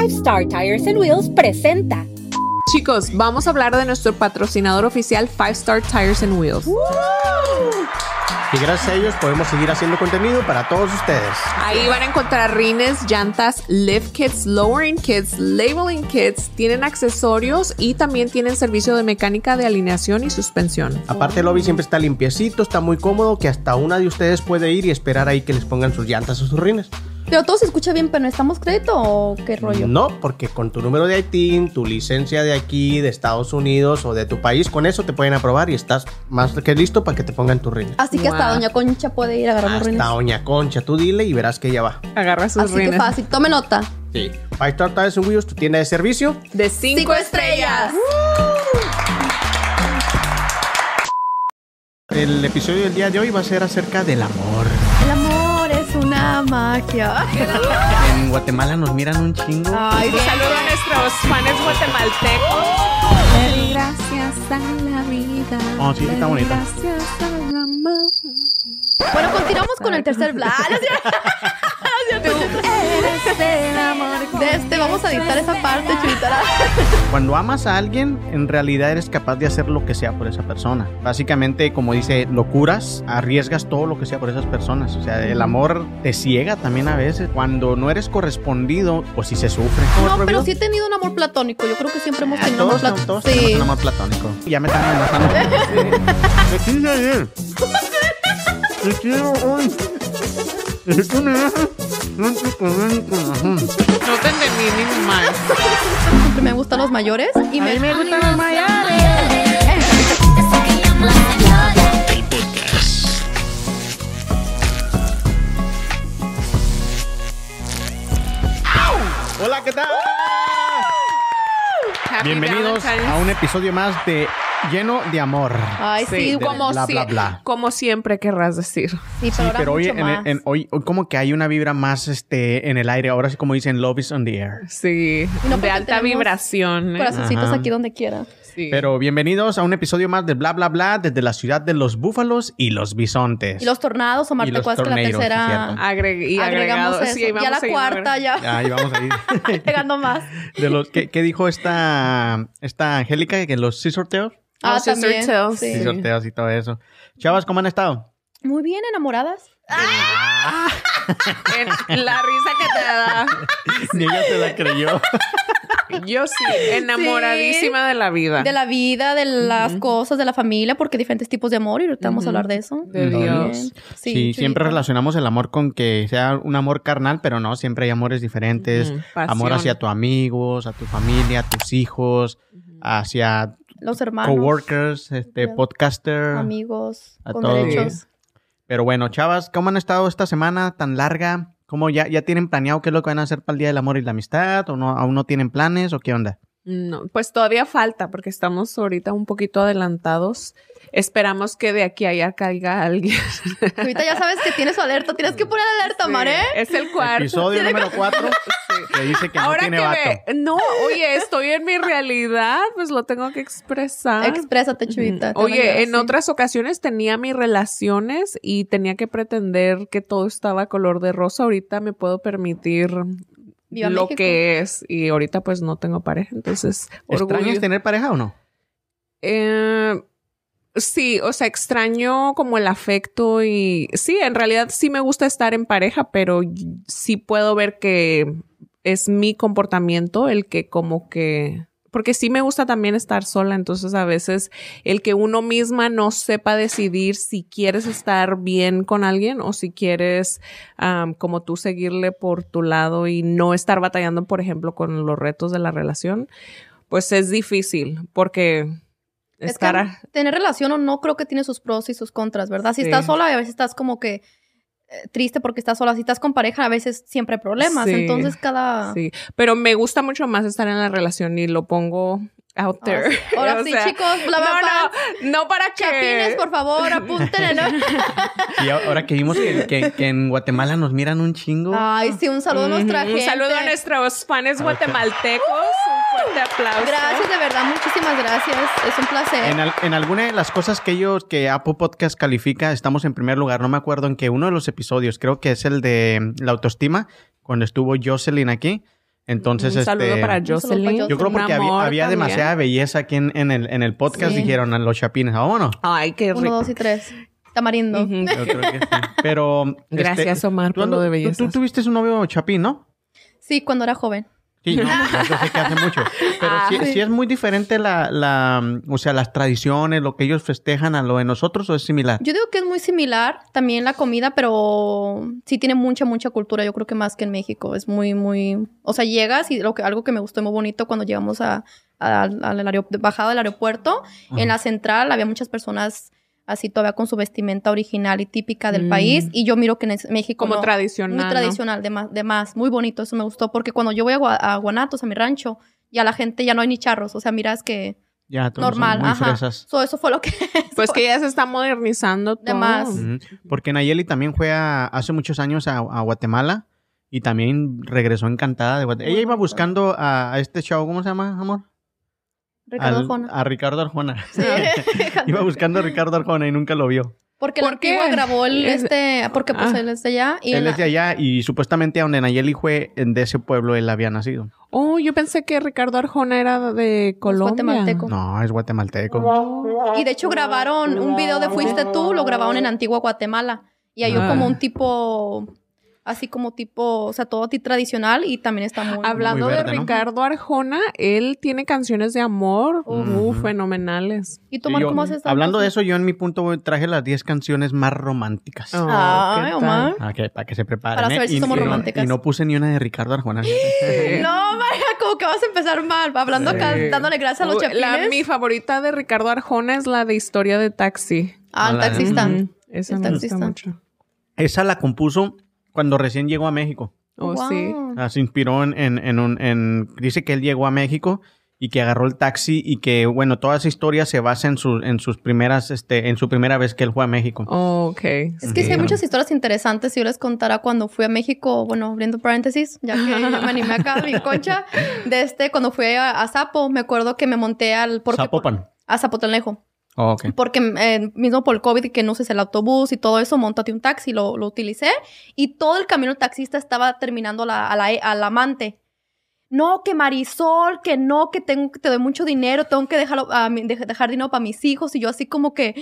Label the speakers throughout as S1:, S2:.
S1: Five Star Tires and Wheels presenta.
S2: Chicos, vamos a hablar de nuestro patrocinador oficial Five Star Tires and Wheels.
S3: Y gracias a ellos podemos seguir haciendo contenido para todos ustedes.
S2: Ahí van a encontrar rines, llantas, lift kits, lowering kits, labeling kits, tienen accesorios y también tienen servicio de mecánica de alineación y suspensión.
S3: Aparte el lobby siempre está limpiecito, está muy cómodo, que hasta una de ustedes puede ir y esperar ahí que les pongan sus llantas o sus rines.
S4: Pero todo se escucha bien, pero ¿necesitamos crédito o qué rollo?
S3: No, porque con tu número de ITIN, tu licencia de aquí, de Estados Unidos o de tu país, con eso te pueden aprobar y estás más que listo para que te pongan tus rines.
S4: Así que hasta. Doña Concha puede ir a agarrar
S3: Hasta
S4: rines.
S3: Doña Concha, tú dile y verás que ella va.
S2: Agarra sus
S4: Así que
S2: rines.
S4: fácil. Tome nota.
S3: Sí. Five Star Tires and Wheels, tu tienda de servicio.
S2: De cinco,
S4: Cinco
S2: estrellas.
S3: El episodio del día de hoy va a ser acerca del amor.
S4: El amor magia.
S3: En Guatemala nos miran un chingo.
S4: Ay,
S2: saludo a nuestros fans guatemaltecos. Di gracias a la vida.
S3: Oh, sí, está bonita.
S2: Gracias al amor.
S4: Bueno, continuamos con el tercer.
S2: Eres el amor.
S4: De este vamos a editar esa parte, chulita.
S3: Cuando amas a alguien, en realidad eres capaz de hacer lo que sea por esa persona. Básicamente, como dice, locuras, arriesgas todo lo que sea por esas personas. O sea, el amor te ciega también a veces. Cuando no eres correspondido, pues sí se sufre.
S4: No, pero sí he tenido un amor platónico. Yo creo que siempre hemos
S3: Ah,
S4: tenido un amor
S3: todos,
S4: platónico.
S3: todos tenemos
S4: Sí.
S3: un amor platónico. Ya me están amenazando. ¿Qué quise ayer? Te quiero hoy. Y tú me dejas, no te puedo en el corazón.
S2: No te entendí ni mal.
S4: Me gustan los mayores. Y me, me gustan los mayores.
S3: Hola, ¿qué tal?
S2: Happy
S3: Bienvenidos
S2: Valentine's.
S3: a un episodio más de Lleno de Amor.
S4: Ay, sí,
S2: como,
S3: bla,
S2: si-
S3: bla, bla.
S2: como siempre querrás decir.
S4: Sí, pero,
S3: Sí,
S4: ahora
S3: pero hoy,
S4: mucho
S3: en,
S4: más.
S3: en- hoy, hoy como que hay una vibra más este, en el aire. Ahora sí, como dicen, love is on the air.
S2: Sí,
S4: no
S2: de alta vibración. ¿eh?
S4: Corazoncitos
S3: Ajá.
S4: aquí donde quiera.
S2: Sí.
S3: Pero bienvenidos a un episodio más de Bla Bla Bla desde la ciudad de los búfalos y los bisontes.
S4: Y los tornados, Omar, ¿te acuerdas que la tercera.
S2: Agre- y
S4: agregamos
S2: agregado.
S4: eso?
S2: Sí,
S4: ya la cuarta, ya
S3: Ya, ahí vamos a ir.
S4: llegando más.
S3: De los, ¿qué, qué dijo esta, esta Angélica? Que los sí sorteos.
S4: Ah,
S2: Sister
S4: también.
S2: Tales.
S4: sí.
S3: Sí, sorteos y todo eso. Chavas, ¿cómo han estado?
S4: Muy bien, enamoradas.
S2: En- la risa que te da.
S3: Ni ella se la creyó.
S2: Yo sí, enamoradísima de la vida.
S4: De la vida, de las cosas, de la familia, porque hay diferentes tipos de amor y ahorita vamos a hablar de eso.
S2: De Dios.
S3: Sí,
S4: Sí,
S3: siempre relacionamos el amor con que sea un amor carnal, pero no, siempre hay amores diferentes. Amor hacia tus amigos, a tu familia, a tus hijos, hacia
S4: Los hermanos,
S3: coworkers, este,
S4: Ya.
S3: podcaster.
S4: amigos,
S3: A
S4: con
S3: todos.
S4: derechos.
S3: Pero bueno, chavas, ¿cómo han estado esta semana tan larga? ¿Cómo ya, ya tienen planeado qué es lo que van a hacer para el Día del Amor y la Amistad? ¿O no, aún no tienen planes? ¿O qué onda?
S2: No, pues todavía falta porque estamos ahorita un poquito adelantados. Esperamos que de aquí a allá caiga alguien.
S4: Ahorita ya sabes que tienes su alerta, tienes que poner alerta, Omar, ¿eh?
S2: Es el cuarto.
S3: Episodio número 4 que dice que no
S2: Ahora
S3: tiene
S2: que
S3: vato.
S2: me... No, oye, estoy en mi realidad, pues lo tengo que expresar.
S4: Exprésate, chulita. te van a ayudar,
S2: Oye, en otras ocasiones tenía mis relaciones y tenía que pretender que todo estaba color de rosa. Ahorita me puedo permitir
S4: Viva
S2: lo
S4: México.
S2: que es y ahorita pues no tengo pareja, entonces
S3: ¿Extrañas tener pareja o no?
S2: Eh, sí, o sea, extraño como el afecto y sí, en realidad sí me gusta estar en pareja, pero sí puedo ver que es mi comportamiento el que como que porque sí me gusta también estar sola, entonces a veces el que uno misma no sepa decidir si quieres estar bien con alguien o si quieres como tú seguirle por tu lado y no estar batallando, por ejemplo, con los retos de la relación, pues es difícil porque
S4: Es
S2: estar
S4: que
S2: a-
S4: tener relación o no creo que tiene sus pros y sus contras, ¿verdad? Si
S2: Sí.
S4: estás sola, a veces estás como que triste porque estás sola. Si estás con pareja, a veces siempre hay problemas.
S2: Sí.
S4: Entonces, cada.
S2: Sí, pero me gusta mucho más estar en la relación y lo pongo out there.
S4: Ahora sí, Ahora
S2: O
S4: sí,
S2: sea,
S4: chicos, bla, bla,
S2: no,
S4: bla.
S2: no, no para que...
S4: Chapines, por favor, apúntenle. ¿no?
S3: Y ahora que vimos que, que- que en Guatemala nos miran un chingo.
S4: Ay, sí, un saludo a nuestra
S2: Ujú,
S4: gente.
S2: Un saludo a nuestros fans guatemaltecos. Un fuerte aplauso.
S4: Gracias, de verdad, muchísimas gracias. Es un placer.
S3: En, al- en alguna de las cosas que ellos, que Apple Podcast califica, estamos en primer lugar. No me acuerdo en qué uno de los episodios, creo que es el de la autoestima, cuando estuvo Jocelyn aquí. Entonces,
S2: Un saludo
S3: este,
S2: para Jocelyn.
S3: yo creo porque había, demasiada belleza aquí en, en el, en el podcast.
S4: Sí.
S3: Dijeron a los chapines, "Ah, vámonos.
S2: Ay, qué
S4: Uno,
S2: rico.
S4: dos y tres. Tamarindo.
S2: Ujú.
S3: Yo creo que sí. Pero.
S2: Gracias,
S3: este,
S2: Omar,
S3: tú
S2: por lo de
S3: tú-
S2: belleza.
S3: Tú, tuviste un novio chapín, ¿no?
S4: Sí, cuando era joven.
S3: Sí, no, eso sí que hace mucho. Pero
S2: Ah,
S3: sí,
S4: sí.
S3: sí es muy diferente la, la, o sea, las tradiciones, lo que ellos festejan a lo de nosotros o es similar.
S4: Yo digo que es muy similar también la comida, pero sí tiene mucha, mucha cultura. Yo creo que más que en México. Es muy, muy... O sea, llegas y lo que, algo que me gustó muy bonito cuando llegamos a, a- al bajada del aeropuerto, en la central había muchas personas así todavía con su vestimenta original y típica del
S2: Mm.
S4: país. Y yo miro que en México
S2: Como
S4: no.
S2: tradicional.
S4: Muy
S2: ¿no?
S4: tradicional, de más, de más. Muy bonito, eso me gustó. Porque cuando yo voy a, Gua- a Guanatos, a mi rancho, ya la gente ya no hay ni charros. O sea, miras que
S3: Ya, todos son
S4: normal.
S3: muy
S4: Ajá.
S3: fresas.
S4: So, eso fue lo que...
S2: Pues que ya se está modernizando todo.
S4: De más.
S3: Porque Nayeli también fue a- hace muchos años a, a Guatemala y también regresó encantada de Guatemala. Ella iba buscando a, a este chavo, ¿cómo se llama, amor?
S4: Ricardo
S3: Al-
S4: Arjona.
S3: A Ricardo Arjona.
S4: Sí.
S3: iba buscando a Ricardo Arjona y nunca lo vio.
S4: Porque
S2: ¿Por
S4: antigua grabó el
S2: Es-
S4: este, porque pues
S2: Ah.
S4: él es de allá y
S3: él
S4: la-
S3: es de allá y supuestamente a donde Nayeli fue, en- de ese pueblo él había nacido.
S2: Oh, yo pensé que Ricardo Arjona era de Colombia.
S4: guatemalteco.
S3: No, es guatemalteco.
S4: y de hecho grabaron un video de Fuiste tú, lo grabaron en Antigua Guatemala y hay
S2: Ah.
S4: como un tipo así como tipo, o sea, todo ti- tradicional y también está muy
S2: Hablando
S3: Muy
S2: de. Ricardo Arjona, él tiene canciones de amor uh, fenomenales.
S4: ¿Y Tomar cómo haces
S3: hablando de eso, yo en mi punto traje las 10 canciones más románticas.
S2: Oh,
S4: Ay,
S2: ¿qué
S4: Omar.
S3: Ah, que- para que se preparen.
S4: Para
S3: ¿eh?
S4: saber si
S3: y,
S4: somos
S3: y no-
S4: románticas.
S3: y no puse ni una de Ricardo Arjona.
S4: No, vaya, como que vas a empezar mal, hablando acá, dándole gracias a los chapines.
S2: la- mi favorita de Ricardo Arjona es la de Historia de Taxi.
S4: Ah, el taxista.
S2: Esa
S4: El
S2: me
S4: taxista.
S2: gusta mucho.
S3: Esa la compuso cuando recién llegó a México.
S2: Oh,
S4: Wow.
S2: sí.
S3: Ah, se inspiró en, en, en un... en- dice que él llegó a México y que agarró el taxi y que, bueno, toda esa historia se basa en, su, en sus primeras, este, en su primera vez que él fue a México.
S2: Oh, ok.
S4: Es que sí hay muchas historias interesantes. Si yo les contara cuando fui a México, bueno, abriendo paréntesis, ya que me animé acá, mi concha, de este, cuando fui a, a Zapo, me acuerdo que me monté al... Porque,
S3: Zapopan.
S4: A Zapotlanejo.
S3: Oh, ok.
S4: Porque eh, mismo por el COVID que no uses el autobús y todo eso, montate un taxi, lo, lo utilicé. Y todo el camino el taxista estaba terminando la, a la, al amante. No, que Marisol, que no, que tengo que te doy mucho dinero, tengo que dejarlo, a mi- de- dejar dinero para mis hijos. Y yo así como que...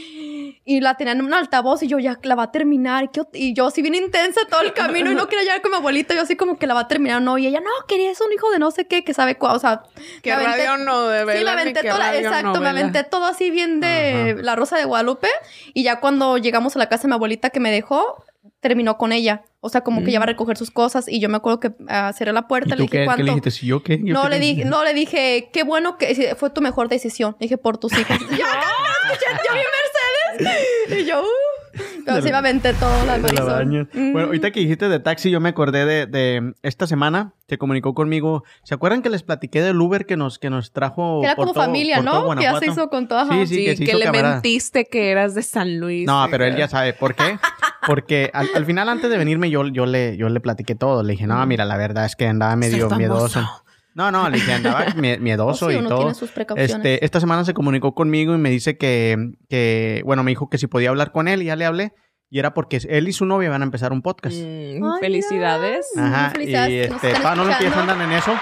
S4: Y la tenían en un altavoz y yo ya la va a terminar. Y, yo así bien intensa todo el camino y no quería llegar con mi abuelita. Yo así como que la va a terminar. No, y ella, no, quería es un hijo de no sé qué, que sabe cuál. O sea...
S2: Que radio no de
S4: Sí, me aventé toda, exacto, me aventé todo así bien de La Rosa de Guadalupe. Y ya cuando llegamos a la casa de mi abuelita que me dejó, terminó con ella. O sea, como que ya va a recoger sus cosas. Y yo me acuerdo que ah, cerré la puerta,
S3: ¿Y
S4: le dije,
S3: qué, qué
S4: ¿cuánto?
S3: le dijiste? ¿Si yo qué? ¿Yo
S4: no,
S3: qué
S4: le dije, no, le dije, qué bueno que fue tu mejor decisión. Le dije, por tus hijos. yo, acá, yo vi Mercedes. Y yo, uh. Pero sí me aventé todo la Marisol. Mm.
S3: Bueno, ahorita que dijiste de taxi, yo me acordé de, de esta semana, se comunicó conmigo. ¿Se acuerdan que les platiqué del Uber que nos, que nos trajo?
S4: Que era
S3: por
S4: como
S3: todo-
S4: familia, ¿no? Que ya se hizo con toda...
S3: Sí, sí,
S2: Sí,
S3: que se
S2: que,
S3: hizo
S2: le
S3: camarada.
S2: mentiste que eras de San Luis.
S3: No, pero él ya sabe. ¿Por qué? Porque al, al final, antes de venirme, yo, yo, le, yo le platiqué todo. Le dije, no, mira, la verdad es que andaba medio miedoso. No, no, le dije, andaba mie- miedoso
S4: Oh, sí,
S3: y
S4: uno
S3: todo.
S4: tiene sus precauciones.
S3: Este, esta semana se comunicó conmigo y me dice que, que, bueno, me dijo que si podía hablar con él y ya le hablé. Y era porque él y su novia van a empezar un podcast.
S2: Mm,
S4: Ay,
S2: felicidades.
S3: Ajá,
S4: Felicidades
S3: y este, todavía no lo empiezan andan en eso,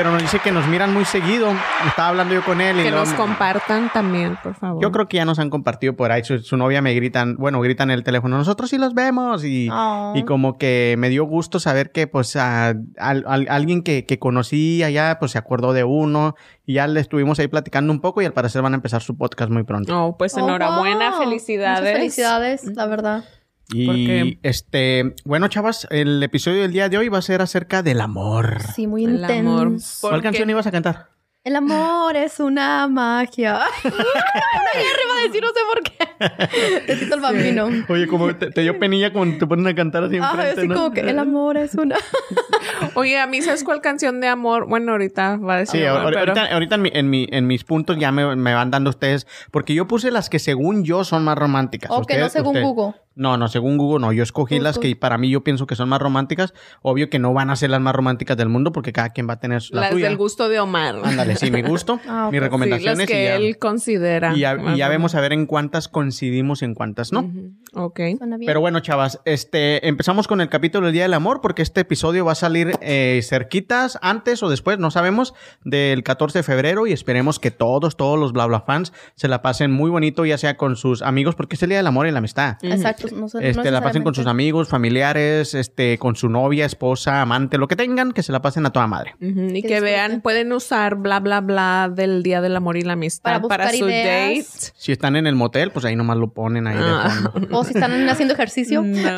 S3: pero nos dice que nos miran muy seguido. Estaba hablando yo con él y
S2: Que
S3: luego
S2: nos compartan también, por favor.
S3: Yo creo que ya nos han compartido por ahí. Su, su novia me gritan, bueno, gritan en el teléfono, nosotros sí los vemos. Y, y como que me dio gusto saber que, pues, a, al- al- alguien que, que conocí allá, pues se acordó de uno. Y ya le estuvimos ahí platicando un poco y al parecer van a empezar su podcast muy pronto.
S2: Oh, pues
S4: Oh,
S2: enhorabuena,
S4: wow.
S2: felicidades.
S4: Muchas felicidades, la verdad.
S3: Y
S2: porque-
S3: este, bueno, chavas, el episodio del día de hoy va a ser acerca del amor.
S4: Sí, muy intenso.
S3: ¿Cuál canción ibas a cantar?
S4: El amor es una magia. una iba a decir, no sé por qué. De Tito el Bambino.
S3: Oye, como te, te dio penilla cuando te ponen a cantar así
S4: Ah,
S3: enfrente,
S4: así
S3: ¿no?
S4: como que el amor es una...
S2: Oye, a mí, ¿sabes cuál canción de amor? Bueno, ahorita va a decir.
S3: Sí,
S2: amor,
S3: ahor-
S2: pero-
S3: ahorita, ahorita en, mi- en, mi- en mis puntos ya me, me van dando ustedes, porque yo puse las que según yo son más románticas.
S4: O que no según
S3: usted-
S4: Google.
S3: No, no, según Google no. Yo escogí las que para mí yo pienso que son más románticas. Obvio que no van a ser las más románticas del mundo porque cada quien va a tener la
S2: las
S3: suya.
S2: del gusto de Omar.
S3: Ándale, sí, mi gusto,
S4: Ah,
S3: mis
S2: Sí,
S3: recomendaciones
S2: las que
S3: y ya,
S2: él considera.
S3: y ya, y vemos a ver en cuántas coincidimos y en cuántas no.
S2: Ok.
S3: Pero bueno, chavas, este, empezamos con el capítulo del Día del Amor porque este episodio va a salir eh, cerquitas, antes o después, no sabemos, del 14 de febrero y esperemos que todos, todos los bla bla fans se la pasen muy bonito, ya sea con sus amigos, porque es el Día del Amor y la amistad.
S4: Exacto. No,
S3: Este, la pasen con sus amigos, familiares, este, con su novia, esposa, amante, lo que tengan, que se la pasen a toda madre.
S2: Y
S4: Que
S2: vean, pueden usar bla, bla, bla del Día del Amor y la Amistad
S4: Para
S2: para,
S4: buscar
S2: su
S4: ideas.
S2: date.
S3: Si están en el motel, pues ahí nomás lo ponen ahí de
S2: Ah.
S3: fondo.
S4: O si están haciendo ejercicio,
S2: No.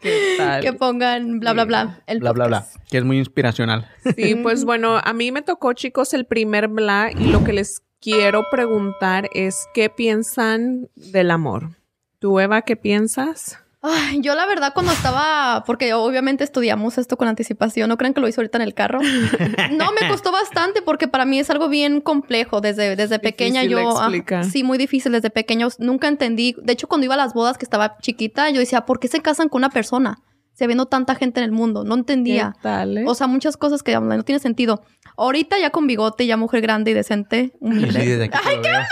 S2: ¿Qué tal?
S4: que pongan bla, bla, bla. El
S3: Bla, bla, bla. Que es muy inspiracional.
S2: Sí, pues bueno, a mí me tocó, chicos, el primer bla y lo que les quiero preguntar es qué piensan del amor. ¿Tú, Eva, qué piensas?
S4: Ay, yo la verdad cuando estaba, porque obviamente estudiamos esto con anticipación, no crean que lo hice ahorita en el carro. No, me costó bastante porque para mí es algo bien complejo desde, desde pequeña.
S2: Difícil
S4: Yo, ah,
S2: explicar.
S4: sí, muy difícil desde pequeños. Nunca entendí. De hecho, cuando iba a las bodas que estaba chiquita, yo decía, ¿por qué se casan con una persona? Se viendo tanta gente en el mundo. No entendía.
S2: ¿Qué tal? eh?
S4: O sea, muchas cosas que no tiene sentido. Ahorita ya con bigote, ya mujer grande y decente,
S3: Sí,
S4: humilde.
S3: desde aquí te lo veo.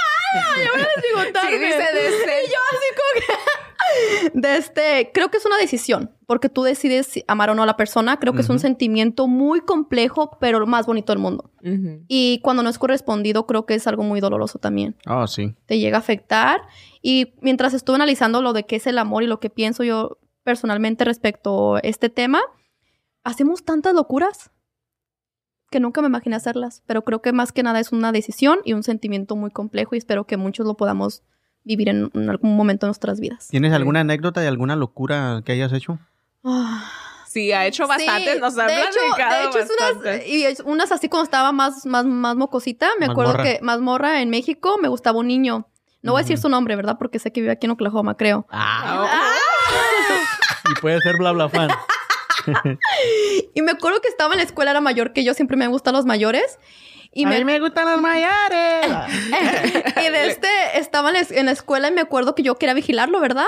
S4: Bigotarme.
S2: Sí, dice decente.
S4: Y yo así como que... De este, creo que es una decisión, porque tú decides si amar o no a la persona. Creo que es un sentimiento muy complejo, pero lo más bonito del mundo. Y cuando no es correspondido, creo que es algo muy doloroso también.
S3: Oh, sí.
S4: Te llega a afectar. Y mientras estuve analizando lo de qué es el amor y lo que pienso yo personalmente respecto a este tema, hacemos tantas locuras que nunca me imaginé hacerlas. Pero creo que más que nada es una decisión y un sentimiento muy complejo y espero que muchos lo podamos vivir en, en algún momento de nuestras vidas.
S3: ¿Tienes
S2: Sí.
S3: alguna anécdota de alguna locura que hayas hecho?
S4: Ah.
S2: Sí, ha hecho bastante,
S4: Sí,
S2: nos ha
S4: de hecho,
S2: platicado
S4: de hecho es unas, y es unas así cuando estaba más, más, más mocosita. Me acuerdo que mazmorra en México me gustaba un niño. No voy a decir su nombre, ¿verdad? Porque sé que vive aquí en Oklahoma, creo.
S2: Ah,
S3: Y puede ser bla bla fan.
S4: Y me acuerdo que estaba en la escuela, era mayor que yo, siempre me gustan los mayores. Y me,
S3: me gustan las mayores.
S4: y de este, estaba en la, escuela y me acuerdo que yo quería vigilarlo, ¿verdad?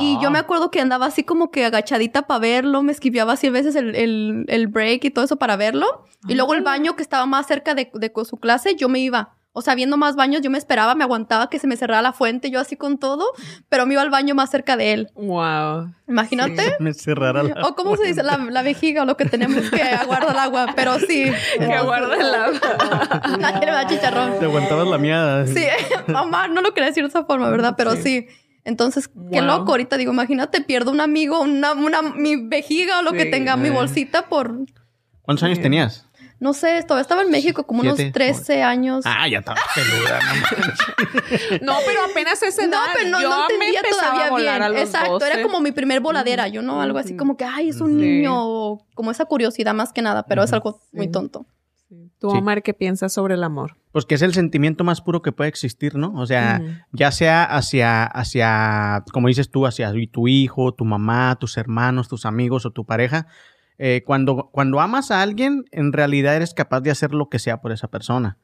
S4: Y yo me acuerdo que andaba así como que agachadita para verlo, me esquiviaba así a veces el, el, el break y todo eso para verlo. Y luego el baño que estaba más cerca de, de su clase, yo me iba. O sea, viendo más baños, yo me esperaba, me aguantaba que se me cerrara la fuente, yo así con todo, pero me iba al baño más cerca de él.
S2: wow.
S4: Imagínate.
S3: me cerrará la...
S4: O cómo se dice, la, la vejiga o lo que tenemos que aguardar el agua, pero sí.
S2: Que guarda el agua.
S4: Ay, me da chicharrón.
S3: Te aguantabas la mía.
S4: Sí, mamá, no lo quería decir de esa forma, ¿verdad? Pero sí. Entonces, qué
S2: Wow.
S4: loco. Ahorita digo, imagínate, pierdo un amigo, una, una, mi vejiga o lo que
S2: Sí.
S4: tenga mi bolsita por,
S3: ¿Cuántos años tenías?
S4: No sé, todavía estaba en México como unos
S3: Siete.
S4: 13 años.
S3: Ah, ya estaba peluda. no
S2: pero apenas edad.
S4: No, pero no,
S2: yo
S4: no entendía todavía
S2: a volar
S4: bien.
S2: a los
S4: Exacto,
S2: 12.
S4: era como mi primer voladera, yo no, algo así
S2: Ujú.
S4: como que, ay, es un
S2: Sí.
S4: niño, como esa curiosidad más que nada, pero es algo muy
S2: Sí.
S4: tonto.
S2: Tú. Omar, ¿qué piensas sobre el amor?
S3: Pues que es el sentimiento más puro que puede existir, ¿no? O sea, ya sea hacia, hacia, como dices tú, hacia tu hijo, tu mamá, tus hermanos, tus amigos o tu pareja. Eh, cuando, cuando amas a alguien, en realidad eres capaz de hacer lo que sea por esa persona.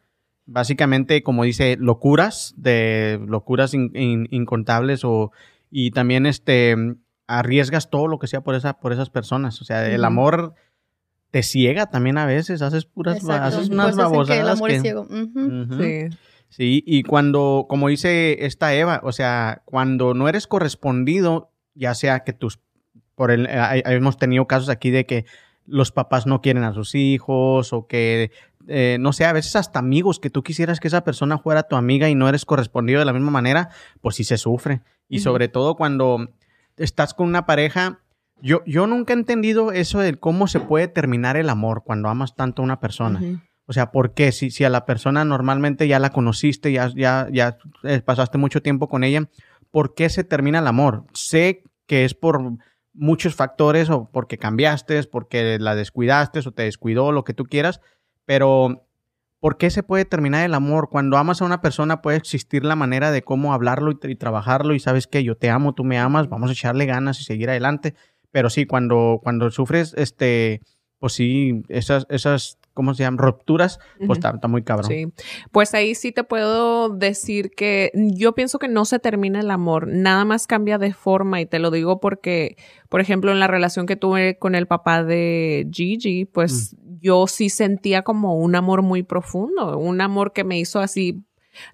S3: Básicamente, como dice, locuras, de locuras in- in- incontables o, y también este, arriesgas todo lo que sea por, esa, por esas personas. O sea, el amor te ciega también a veces, haces puras,
S4: Exacto.
S3: haces unas babosadas
S4: que el amor
S3: que-
S4: es ciego.
S2: Sí.
S3: Sí, y cuando, como dice esta Eva, o sea, cuando no eres correspondido, ya sea que tus, por el, eh, hay- hemos tenido casos aquí de que los papás no quieren a sus hijos o que, eh, no sé, a veces hasta amigos que tú quisieras que esa persona fuera tu amiga y no eres correspondido de la misma manera, pues sí se sufre. Y sobre todo cuando estás con una pareja, yo, yo nunca he entendido eso de cómo se puede terminar el amor cuando amas tanto a una persona. O sea, ¿por qué? Si, si a la persona normalmente ya la conociste, ya, ya, ya eh, pasaste mucho tiempo con ella, ¿por qué se termina el amor? Sé que es por muchos factores o porque cambiaste, porque la descuidaste o te descuidó, lo que tú quieras, pero ¿por qué se puede terminar el amor? Cuando amas a una persona puede existir la manera de cómo hablarlo y, tra- y trabajarlo y sabes que yo te amo, tú me amas, vamos a echarle ganas y seguir adelante. Pero sí, cuando, cuando sufres, este, pues sí, esas, esas, ¿cómo se llaman? Rupturas, pues está, está muy cabrón.
S2: Sí, pues ahí sí te puedo decir que yo pienso que no se termina el amor, nada más cambia de forma y te lo digo porque, por ejemplo, en la relación que tuve con el papá de Gigi, pues yo sí sentía como un amor muy profundo, un amor que me hizo así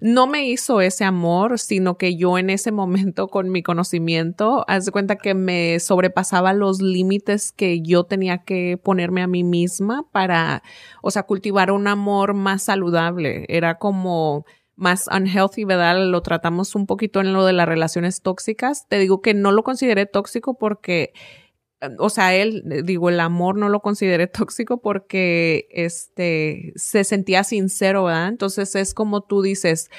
S2: no me hizo ese amor, sino que yo en ese momento con mi conocimiento, haz de cuenta que me sobrepasaba los límites que yo tenía que ponerme a mí misma para, o sea, cultivar un amor más saludable. Era como más unhealthy, ¿verdad? Lo tratamos un poquito en lo de las relaciones tóxicas. Te digo que no lo consideré tóxico porque o sea, él, digo, el amor no lo consideré tóxico porque este se sentía sincero, ¿verdad? Entonces es como tú dices,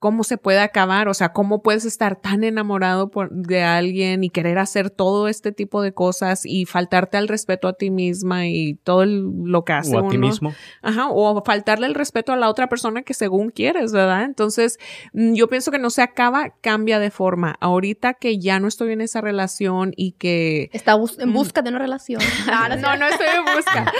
S2: cómo se puede acabar, o sea, cómo puedes estar tan enamorado de alguien y querer hacer todo este tipo de cosas y faltarte al respeto a ti misma y todo lo que hace
S3: o a ti mismo.
S2: Ajá, o faltarle el respeto a la otra persona que según quieres, ¿verdad? Entonces, mm, yo pienso que no se acaba, cambia de forma. Ahorita que ya no estoy en esa relación y que...
S4: Está en mm. busca de una relación.
S2: no, no estoy en busca.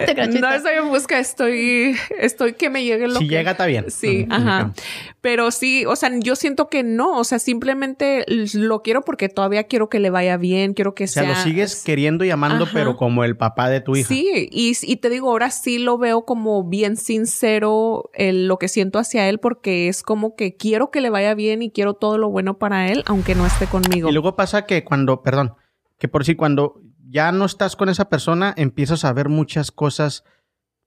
S2: no estoy en busca, estoy, estoy que me llegue lo
S3: si llega, está bien.
S2: Sí, ajá. Pero sí, o sea, yo siento que no, o sea, simplemente lo quiero porque todavía quiero que le vaya bien, quiero que sea...
S3: O sea, lo sigues queriendo y amando, pero como el papá de tu hija.
S2: Sí, y, te digo, ahora sí lo veo como bien sincero lo que siento hacia él porque es como que quiero que le vaya bien y quiero todo lo bueno para él, aunque no esté conmigo.
S3: Y luego pasa que cuando, perdón, que por si cuando ya no estás con esa persona, empiezas a ver muchas cosas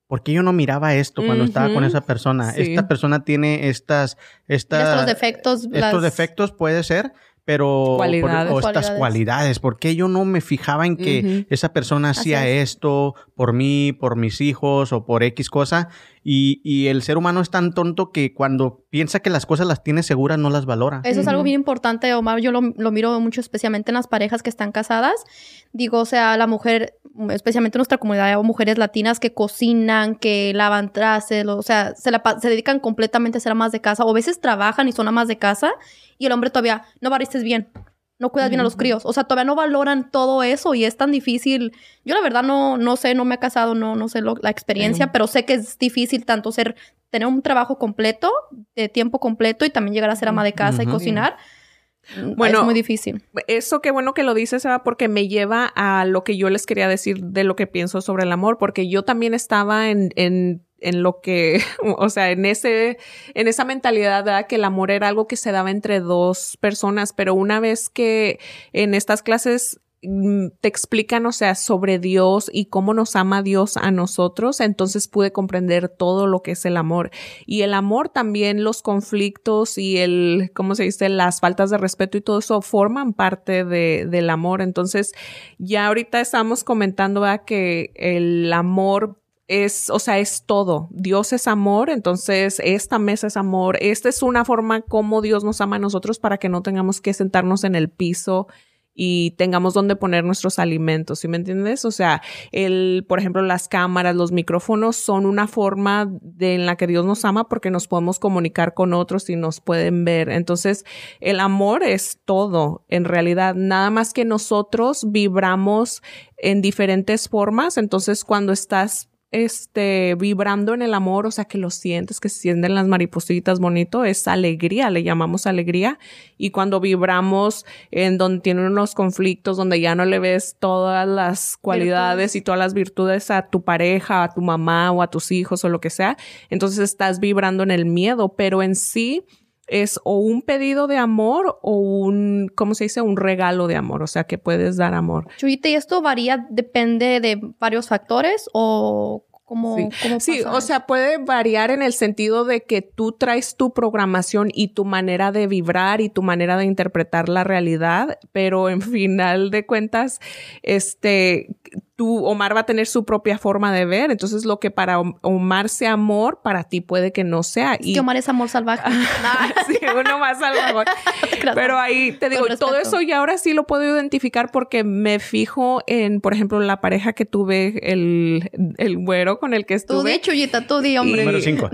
S3: porque yo no miraba esto cuando estaba con esa persona? Esta persona tiene estas, estas
S4: estos defectos.
S3: Estos defectos puede ser, pero
S2: cualidades.
S3: o estas cualidades. ¿Por qué yo no me fijaba en que esa persona hacía esto por mí, por mis hijos o por X cosa? Y, y, el ser humano es tan tonto que cuando piensa que las cosas las tiene seguras, no las valora.
S4: Eso es algo bien importante, Omar. Yo lo, lo, miro mucho, especialmente en las parejas que están casadas. Digo, o sea, la mujer, especialmente en nuestra comunidad, hay mujeres latinas que cocinan, que lavan trastes, o sea, se, la, se dedican completamente a ser amas de casa, o a veces trabajan y son amas de casa, y el hombre todavía no baristes bien no cuidas bien a los críos. O sea, todavía no valoran todo eso y es tan difícil. Yo la verdad no, no sé, no me he casado, no, no sé la experiencia, pero sé que es difícil tanto ser, tener un trabajo completo, de tiempo completo y también llegar a ser ama de casa y cocinar. Bueno, es muy difícil.
S2: Eso qué bueno que lo dices, Eva, porque me lleva a lo que yo les quería decir de lo que pienso sobre el amor, porque yo también estaba en, en en lo que, o sea, en ese, en esa mentalidad de que el amor era algo que se daba entre dos personas, pero una vez que en estas clases te explican, o sea, sobre Dios y cómo nos ama Dios a nosotros, entonces pude comprender todo lo que es el amor. Y el amor también, los conflictos y el, ¿cómo se dice? Las faltas de respeto y todo eso forman parte de, del amor. Entonces, ya ahorita estamos comentando que el amor es, o sea, es todo. Dios es amor, entonces esta mesa es amor. Esta es una forma como Dios nos ama a nosotros para que no tengamos que sentarnos en el piso y tengamos donde poner nuestros alimentos, ¿sí me entiendes? O sea, el, por ejemplo, las cámaras, los micrófonos son una forma de, en la que Dios nos ama porque nos podemos comunicar con otros y nos pueden ver. Entonces, el amor es todo, en realidad, nada más que nosotros vibramos en diferentes formas. Entonces, cuando estás este, vibrando en el amor, o sea, que lo sientes, que se sienten las maripositas bonito, es alegría, le llamamos alegría. Y cuando vibramos en donde tienen unos conflictos, donde ya no le ves todas las cualidades y todas las virtudes a tu pareja, a tu mamá o a tus hijos o lo que sea, entonces estás vibrando en el miedo, pero en sí, es o un pedido de amor o un, ¿cómo se dice? Un regalo de amor, o sea, que puedes dar amor.
S4: Chuyita, ¿y esto varía, depende de varios factores o cómo,
S2: sí, sí o sea, puede variar en el sentido de que tú traes tu programación y tu manera de vibrar y tu manera de interpretar la realidad, pero en final de cuentas, este, tú, Omar va a tener su propia forma de ver. Entonces, lo que para Omar sea amor, para ti puede que no sea.
S4: y que Omar es amor salvaje.
S2: sí, uno más salvaje. Pero ahí te digo, todo eso y ahora sí lo puedo identificar porque me fijo en, por ejemplo, la pareja que tuve, el, el güero con el que estuve.
S4: Tú di, Chuyita, tú di, hombre.
S3: Número cinco.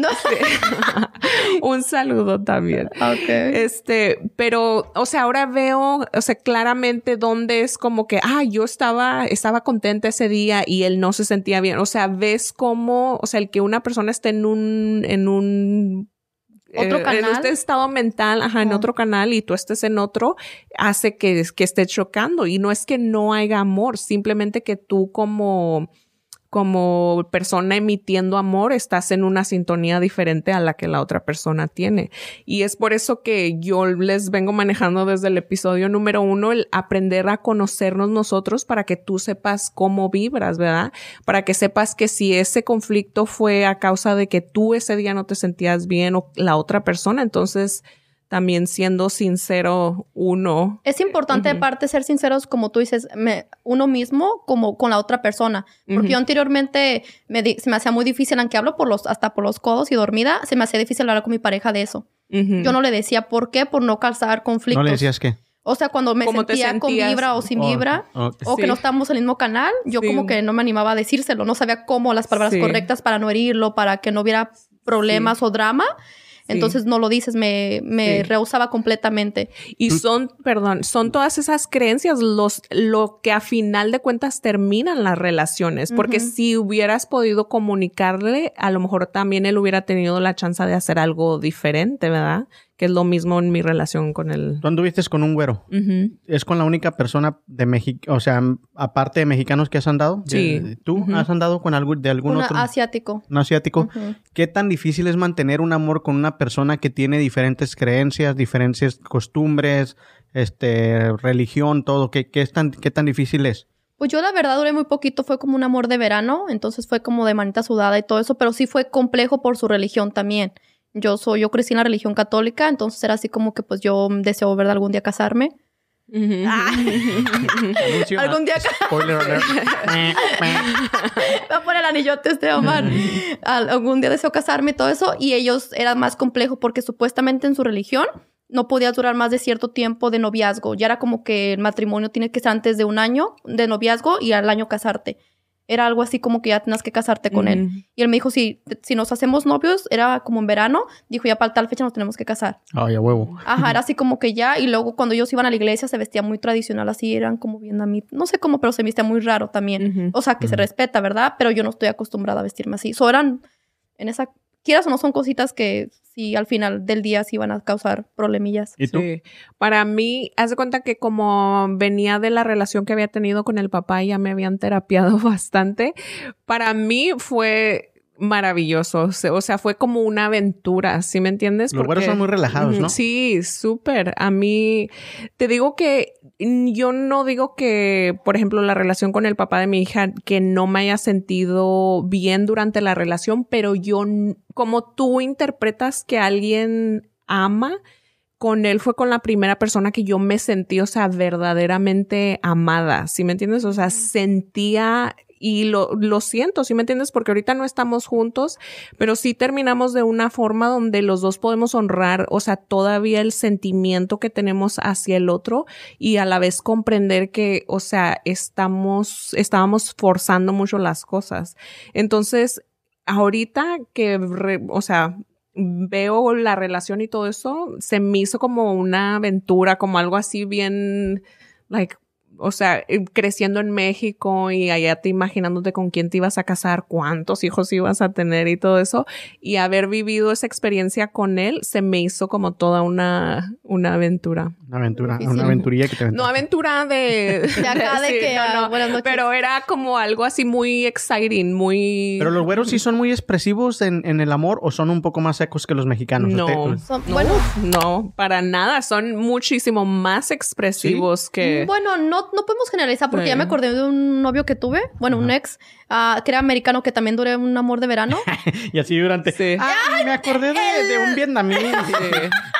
S2: Un saludo también.
S4: Ok.
S2: Este, pero, o sea, ahora veo, o sea, claramente dónde es como que, ah, yo estaba, estaba contenta ese día y él no se sentía bien. O sea, ves cómo, o sea, el que una persona esté en un, en un
S4: otro canal.
S2: Eh, en este estado mental, ajá, en otro canal y tú estés en otro, hace que, que esté chocando. Y no es que no haya amor, simplemente que tú como como persona emitiendo amor, estás en una sintonía diferente a la que la otra persona tiene. Y es por eso que yo les vengo manejando desde el episodio número uno el aprender a conocernos nosotros para que tú sepas cómo vibras, ¿verdad? Para que sepas que si ese conflicto fue a causa de que tú ese día no te sentías bien o la otra persona, entonces también siendo sincero uno.
S4: Es importante,
S2: Ujú.
S4: aparte, ser sinceros, como tú dices, me- uno mismo como con la otra persona. Porque yo anteriormente me di- se me hacía muy difícil, aunque hablo por los, hasta por los codos y dormida, se me hacía difícil hablar con mi pareja de eso. Yo no le decía por qué, por no causar conflictos.
S3: ¿No le decías qué?
S4: O sea, cuando me
S2: ¿Cómo te
S4: sentía con vibra o sin
S3: Oh,
S4: vibra,
S3: oh,
S4: o que
S2: Sí.
S4: no estábamos en el mismo canal, yo
S2: Sí.
S4: como que no me animaba a decírselo. No sabía cómo las palabras
S2: Sí.
S4: correctas para no herirlo, para que no hubiera problemas o drama. Entonces no lo dices, me, me
S2: Sí.
S4: rehusaba completamente.
S2: Y son, perdón, son todas esas creencias los, lo que a final de cuentas terminan las relaciones. Porque si hubieras podido comunicarle, a lo mejor también él hubiera tenido la chance de hacer algo diferente, ¿verdad? Que es lo mismo en mi relación con él.
S3: Tú anduviste con un güero. ¿Es con la única persona de México, o sea, aparte de mexicanos que has andado?
S2: Sí.
S3: De- ¿Tú has andado con algún, de algún
S4: Un
S3: otro?
S4: asiático.
S3: Un asiático. ¿Qué tan difícil es mantener un amor con una persona que tiene diferentes creencias, diferentes costumbres, este, religión, todo? ¿Qué, qué es tan, qué tan difícil es?
S4: Pues yo la verdad duré muy poquito, fue como un amor de verano, entonces fue como de manita sudada y todo eso, pero sí fue complejo por su religión también. Yo soy, yo crecí en la religión católica, entonces era así como que pues yo deseo, ¿verdad? Algún día casarme.
S3: Anuncio.
S4: Algún día
S3: Spoiler alert.
S4: Va a poner el anillote este Omar. Al- algún día deseo casarme y todo eso. Y ellos era más complejo porque supuestamente en su religión no podías durar más de cierto tiempo de noviazgo. Ya era como que el matrimonio tiene que ser antes de un año de noviazgo y al año casarte. Era algo así como que ya tenías que casarte con él. Y él me dijo, si, si nos hacemos novios, era como en verano, dijo, ya para tal fecha nos tenemos que casar.
S3: Ay, a huevo.
S4: Ajá, era así como que ya, y luego cuando ellos iban a la iglesia se vestía muy tradicional, así eran como bien a mí, no sé cómo, pero se vestía muy raro también. O sea, que se respeta, ¿verdad? Pero yo no estoy acostumbrada a vestirme así. So eran, en esa, quieras o no, son cositas que sí al final del día sí van a causar problemillas.
S3: ¿Y tú?
S2: Sí. Para mí, haz de cuenta que como venía de la relación que había tenido con el papá, ya me habían terapiado bastante. Para mí fue maravilloso. O sea, fue como una aventura, ¿sí me entiendes?
S3: Los güeros son muy relajados, ¿no?
S2: Sí, súper. A mí, te digo que yo no digo que, por ejemplo, la relación con el papá de mi hija, que no me haya sentido bien durante la relación, pero yo, como tú interpretas que alguien ama, con él fue con la primera persona que yo me sentí, o sea, verdaderamente amada, ¿sí me entiendes? O sea, sentía y lo, lo siento, ¿sí me entiendes? Porque ahorita no estamos juntos, pero sí terminamos de una forma donde los dos podemos honrar, o sea, todavía el sentimiento que tenemos hacia el otro y a la vez comprender que, o sea, estamos, estábamos forzando mucho las cosas. Entonces, ahorita que, re- o sea, veo la relación y todo eso, se me hizo como una aventura, como algo así bien, like, o sea, eh, creciendo en México y allá te imaginándote con quién te ibas a casar, cuántos hijos ibas a tener y todo eso, y haber vivido esa experiencia con él, se me hizo como toda una, una aventura.
S3: Una aventura, una aventurilla que te
S2: No aventura de...
S4: De acá de
S2: Sí,
S4: que,
S2: no, no,
S4: buenas noches.
S2: pero era como algo así muy exciting, muy...
S3: Pero los güeros sí son muy expresivos en, en el amor o son un poco más secos que los mexicanos.
S2: No,
S4: Son-
S2: no,
S4: bueno.
S2: no, para nada. Son muchísimo más expresivos que.
S4: Bueno, no, no podemos generalizar porque
S2: Sí.
S4: ya me acordé de un novio que tuve, bueno, un ex, ah, que era americano, que también duré un amor de verano.
S3: Y así durante...
S2: Sí.
S3: Ah, me acordé de, de un vietnamí,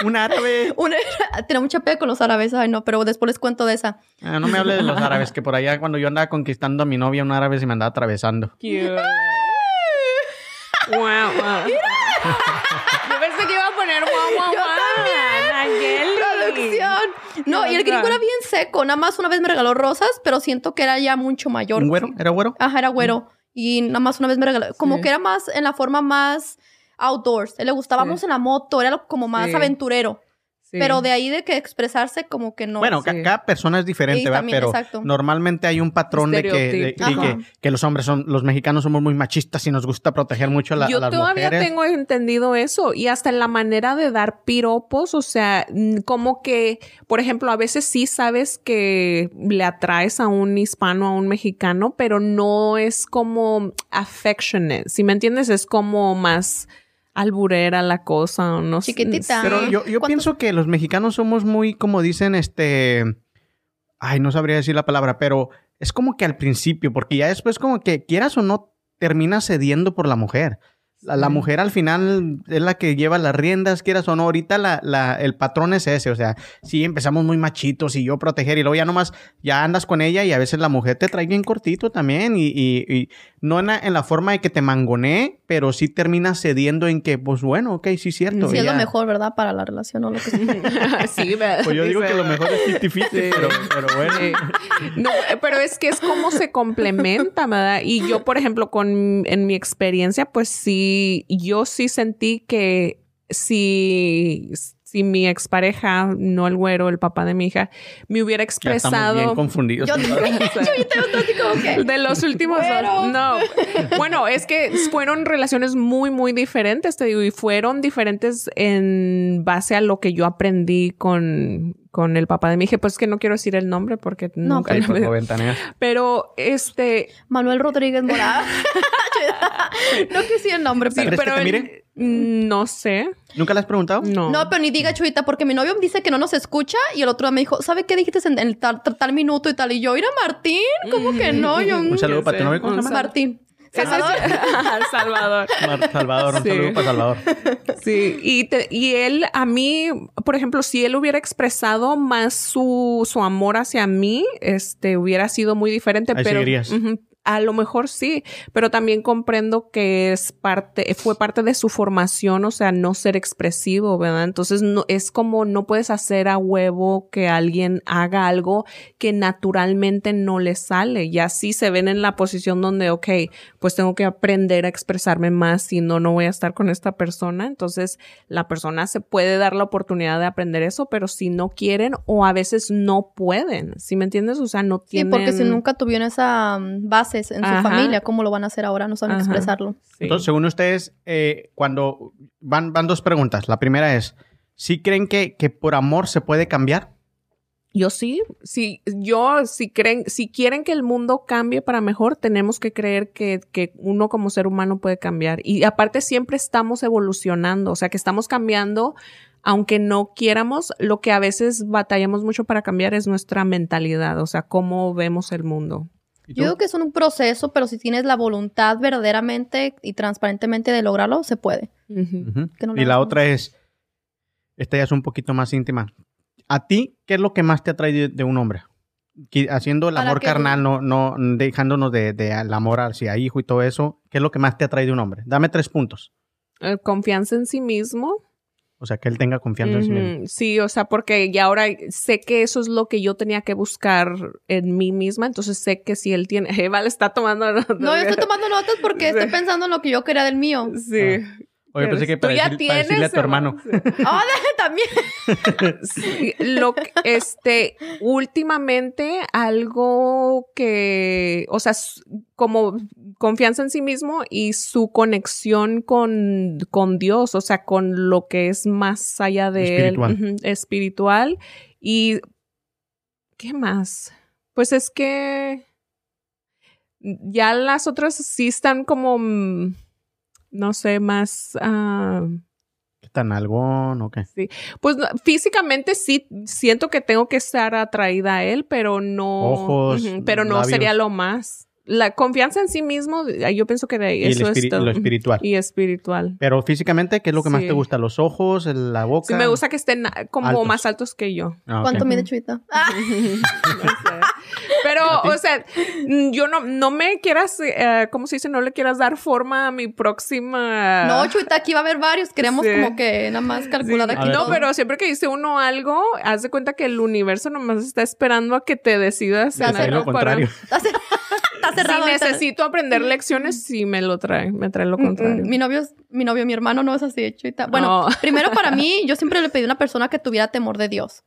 S3: un árabe.
S4: Un- tenía mucha pega con los árabes, ay no, pero después les cuento de esa.
S3: Ah, no me hable de los árabes, que por allá cuando yo andaba conquistando a mi novia, un árabe se me andaba atravesando.
S2: Cute. wow, wow. Yo pensé que iba a poner guau, guau,
S4: Yo
S2: guau.
S4: No, y el gringo era bien seco. Nada más una vez me regaló rosas, pero siento que era ya mucho mayor.
S3: ¿Un güero? ¿Era güero?
S4: Ajá, era güero. Y nada más una vez me regaló. Como
S2: Sí.
S4: que era más en la forma más outdoors. Él le gustábamos en la moto, era como más
S2: Sí.
S4: aventurero.
S2: Sí.
S4: Pero de ahí de que expresarse como que no.
S3: bueno,
S2: sí.
S3: cada persona es diferente,
S4: Sí,
S3: ¿verdad?
S4: también,
S3: Pero
S4: exacto.
S3: normalmente hay un patrón de que, de- que, que los hombres son, los mexicanos somos muy machistas y nos gusta proteger mucho a, la- a
S2: Yo
S3: las
S2: todavía
S3: mujeres.
S2: tengo entendido eso y hasta en la manera de dar piropos, o sea, como que, por ejemplo, a veces sí sabes que le atraes a un hispano, a un mexicano, pero no es como affectionate, si me entiendes, es como más alburera la cosa, o no sé.
S4: Chiquitita.
S3: Pero
S4: Sí.
S3: yo, yo
S4: ¿Cuántos-
S3: pienso que los mexicanos somos muy, como dicen, este... Ay, no sabría decir la palabra, pero es como que al principio, porque ya después como que quieras o no, terminas cediendo por la mujer. La, la
S2: Sí.
S3: mujer al final es la que lleva las riendas, quieras o no. Ahorita la, la- el patrón es ese, o sea, sí empezamos muy machitos y yo proteger y luego ya nomás, ya andas con ella y a veces la mujer te trae bien cortito también y, y- y no en la, en la forma de que te mangonee, pero sí terminas cediendo en que, pues bueno, ok, sí es cierto.
S4: Sí, es lo mejor, ¿verdad? Para la relación o lo que sea.
S2: sí, ¿verdad?
S3: Pues yo digo que lo mejor es 50-50, pero, pero bueno.
S2: Sí. No, pero es que es como se complementa, ¿verdad? Y yo, por ejemplo, con en mi experiencia, pues sí, yo sí sentí que si, si mi expareja, no el güero, el papá de mi hija, me hubiera
S3: Ya
S2: expresado.
S3: bien confundidos.
S4: Yo.
S2: De los últimos dos. No. Bueno, es que fueron relaciones muy, muy diferentes, te digo, y fueron diferentes en base a lo que yo aprendí con, con el papá de mi hija. Pues es que no quiero decir el nombre porque
S4: No,
S2: nunca
S3: Sí,
S2: lo
S3: pues
S2: me-
S3: ventaneas.
S2: Pero este.
S4: Manuel Rodríguez Morada. no quisiera el nombre,
S2: Sí,
S4: pero.
S3: ¿Crees que
S2: pero
S3: te
S2: él-
S3: mire?
S2: no sé.
S3: ¿Nunca le has preguntado?
S2: No.
S4: No, pero ni diga Chuita, porque mi novio dice que no nos escucha y el otro día me dijo, ¿sabe qué dijiste en, en tal, tal- tal minuto y tal? Y yo, mira, Martín, ¿cómo que no? Yo,
S3: Un saludo
S2: Ya
S3: para tu novio, ¿cómo se
S2: un
S3: llama?
S2: sal-
S4: Martín. Salvador.
S2: Salvador.
S3: Mar- Salvador, un
S2: Sí.
S3: saludo para Salvador.
S2: Sí, y, te- y él, a mí, por ejemplo, si él hubiera expresado más su, su amor hacia mí, este, hubiera sido muy diferente,
S3: Ahí
S2: pero a lo mejor sí, pero también comprendo que es parte, fue parte de su formación, o sea, no ser expresivo, ¿verdad? Entonces, no, es como no puedes hacer a huevo que alguien haga algo que naturalmente no le sale. Y así se ven en la posición donde, ok, pues tengo que aprender a expresarme más, si no, no voy a estar con esta persona. Entonces, la persona se puede dar la oportunidad de aprender eso, pero si no quieren o a veces no pueden, ¿sí me entiendes? O sea, no
S4: Sí,
S2: tienen...
S4: porque si nunca tuvieron esa mm, bases en su familia, ¿cómo lo van a hacer ahora? No saben
S2: Ajá.
S4: expresarlo.
S2: Sí.
S3: Entonces, según ustedes, eh, cuando van, van dos preguntas. La primera es, ¿sí creen que, que por amor se puede cambiar?
S2: Yo sí, sí, yo si creen, si quieren que el mundo cambie para mejor, tenemos que creer que, que uno como ser humano puede cambiar. Y aparte siempre estamos evolucionando, o sea que estamos cambiando, aunque no quieramos, lo que a veces batallamos mucho para cambiar es nuestra mentalidad, o sea, cómo vemos el mundo.
S3: ¿Y
S4: Yo digo que es un proceso, pero si tienes la voluntad verdaderamente y transparentemente de lograrlo, se puede.
S2: Ujú.
S3: Ujú.
S4: que no lo
S3: y la otra es, esta ya es un poquito más íntima. ¿A ti qué es lo que más te atrae de, de un hombre? Que- haciendo el amor carnal, no, no dejándonos de, de el amor hacia hijo y todo eso, ¿qué es lo que más te atrae de un hombre? Dame tres puntos.
S2: Eh, confianza en sí mismo.
S3: O sea, que él tenga confianza en sí mismo.
S2: Sí, o sea, porque ya ahora sé que eso es lo que yo tenía que buscar en mí misma, entonces sé que si él tiene, Eva le está tomando notas.
S4: No, yo estoy tomando notas porque estoy pensando en lo que yo quería del mío.
S2: Sí.
S3: Oye, pensé que
S2: Tú
S3: para,
S2: ya
S3: decir- para decirle a tu hermano.
S4: Ah, también.
S2: Sí, lo que- este, últimamente algo que, o sea, como confianza en sí mismo y su conexión con, con Dios, o sea, con lo que es más allá de
S3: Espiritual.
S2: él, Ujú, espiritual. Y, ¿qué más? Pues es que ya las otras sí están como, mm, no sé, más...
S3: ¿Qué tan algón o qué?
S2: pues no, físicamente sí siento que tengo que estar atraída a él, pero no.
S3: Ojos,
S2: pero no
S3: labios.
S2: sería lo más. La confianza en sí mismo, yo pienso que de eso es
S3: lo espiritual.
S2: Y espiritual.
S3: Pero físicamente, ¿qué es lo que más te gusta? ¿Los ojos, la boca?
S2: Sí, me gusta que estén como
S3: Altos.
S2: más altos que yo.
S3: Ah.
S4: ¿Cuánto mide Chuita? Ah,
S2: No sé. Pero, o sea, mm, yo no, no me quieras, eh, ¿cómo se dice? No le quieras dar forma a mi próxima.
S4: no, Chuita, aquí va a haber varios. Queremos
S2: Sí.
S4: como que nada más calcular
S2: Sí.
S4: aquí.
S2: No, pero siempre que dice uno algo, haz de cuenta que el universo nomás está esperando a que te decidas en
S3: lo
S2: algo para-
S3: contrario.
S4: está cerrado.
S2: Si necesito aprender lecciones, sí me lo trae, me trae lo
S4: Mm, mm,
S2: contrario.
S4: Mi novio, es- mi novio, mi hermano no es así hecho y tal. Bueno,
S2: No.
S4: primero para mí, yo siempre le pedí a una persona que tuviera temor de Dios.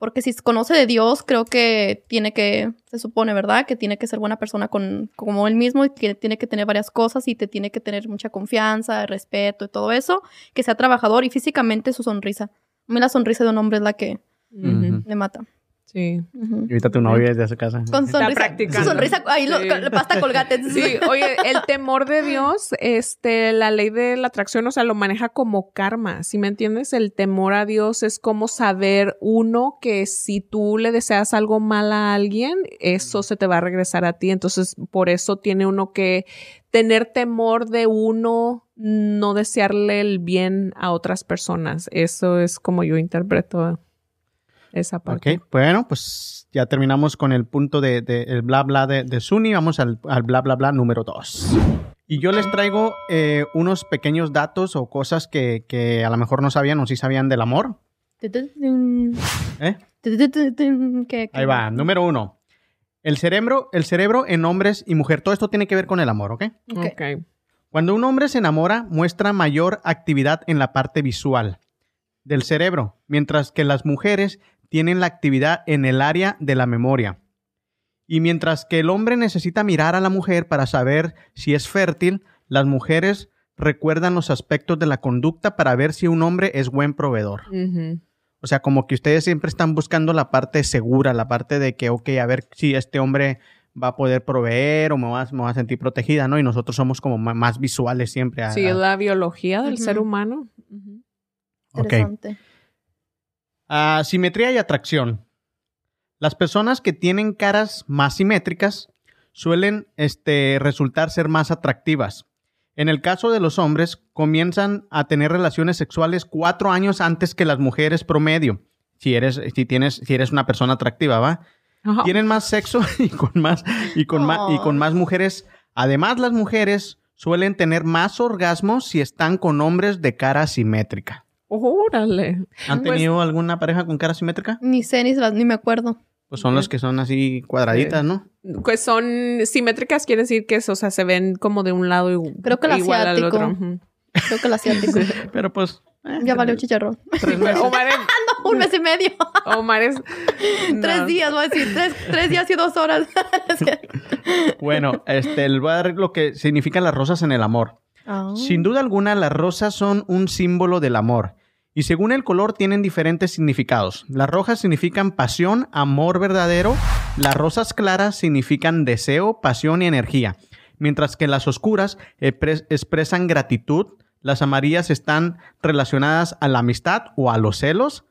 S4: Porque si conoce de Dios, creo que tiene que, se supone, ¿verdad? Que tiene que ser buena persona con, como él mismo y que tiene que tener varias cosas y te tiene que tener mucha confianza, respeto y todo eso. Que sea trabajador y físicamente su sonrisa. A mí la sonrisa de un hombre es la que
S2: Ujú.
S4: me mata.
S2: Sí.
S3: Y ahorita tu novia es de su casa.
S4: Con
S2: Está
S4: sonrisa. Su sonrisa, ahí lo-
S2: Sí.
S4: con- pasta colgate.
S2: Sí, oye, el temor de Dios, este, la ley de la atracción, o sea, lo maneja como karma, ¿sí me entiendes? El temor a Dios es como saber, uno, que si tú le deseas algo mal a alguien, eso se te va a regresar a ti. Entonces, por eso tiene uno que tener temor de uno, no desearle el bien a otras personas. Eso es como yo interpreto esa parte.
S3: Ok, bueno, pues ya terminamos con el punto de, de- el bla bla de, de Suni. Vamos al, al bla bla bla número 2. Y yo les traigo eh, unos pequeños datos o cosas que, que a lo mejor no sabían o sí sabían del amor. ¿eh?
S4: ¿Qué- qué?
S3: Ahí va, número uno. El cerebro, el cerebro en hombres y mujer, todo esto tiene que ver con el amor, ¿ok?
S4: Ok.
S2: Ok.
S3: Cuando un hombre se enamora, muestra mayor actividad en la parte visual del cerebro, mientras que las mujeres tienen la actividad en el área de la memoria. Y mientras que el hombre necesita mirar a la mujer para saber si es fértil, las mujeres recuerdan los aspectos de la conducta para ver si un hombre es buen proveedor. O sea, como que ustedes siempre están buscando la parte segura, la parte de que, ok, a ver si este hombre va a poder proveer o me va, a- me va a sentir protegida, ¿no? Y nosotros somos como más visuales siempre. a-
S2: Sí, es la biología del ser humano.
S3: Ok.
S4: Interesante.
S3: Ah, simetría y atracción. Las personas que tienen caras más simétricas suelen este, resultar ser más atractivas. En el caso de los hombres, comienzan a tener relaciones sexuales cuatro años antes que las mujeres promedio. Si eres, si tienes, si eres una persona atractiva, ¿va? Tienen más sexo y con más, y con más, y con más mujeres. Además, las mujeres suelen tener más orgasmos si están con hombres de cara simétrica.
S2: Órale.
S3: ¿Han
S2: Pues-
S3: tenido alguna pareja con cara simétrica?
S4: Ni sé ni, ni me acuerdo.
S3: Pues son los que son así cuadraditas, ¿no?
S2: Pues son simétricas, quiere decir que, o sea, se ven como de un lado y
S4: Creo que el
S2: igual al
S4: asiático.
S2: otro. Ujú.
S4: Creo que el asiático.
S3: Pero pues. eh,
S4: ya valió chicharrón.
S3: tres meses.
S2: Omar es,
S4: No, un mes y medio.
S2: Omar es-
S4: Tres días, voy a decir. Tres, tres días y dos horas. Es
S3: Bueno, este, a dar lo que significan las rosas en el amor.
S4: Ah.
S3: Sin duda alguna, las rosas son un símbolo del amor. Y según el color tienen diferentes significados. Las rojas significan pasión, amor verdadero. Las rosas claras significan deseo, pasión y energía. Mientras que las oscuras expresan gratitud. Las amarillas están relacionadas a la amistad o a los celos.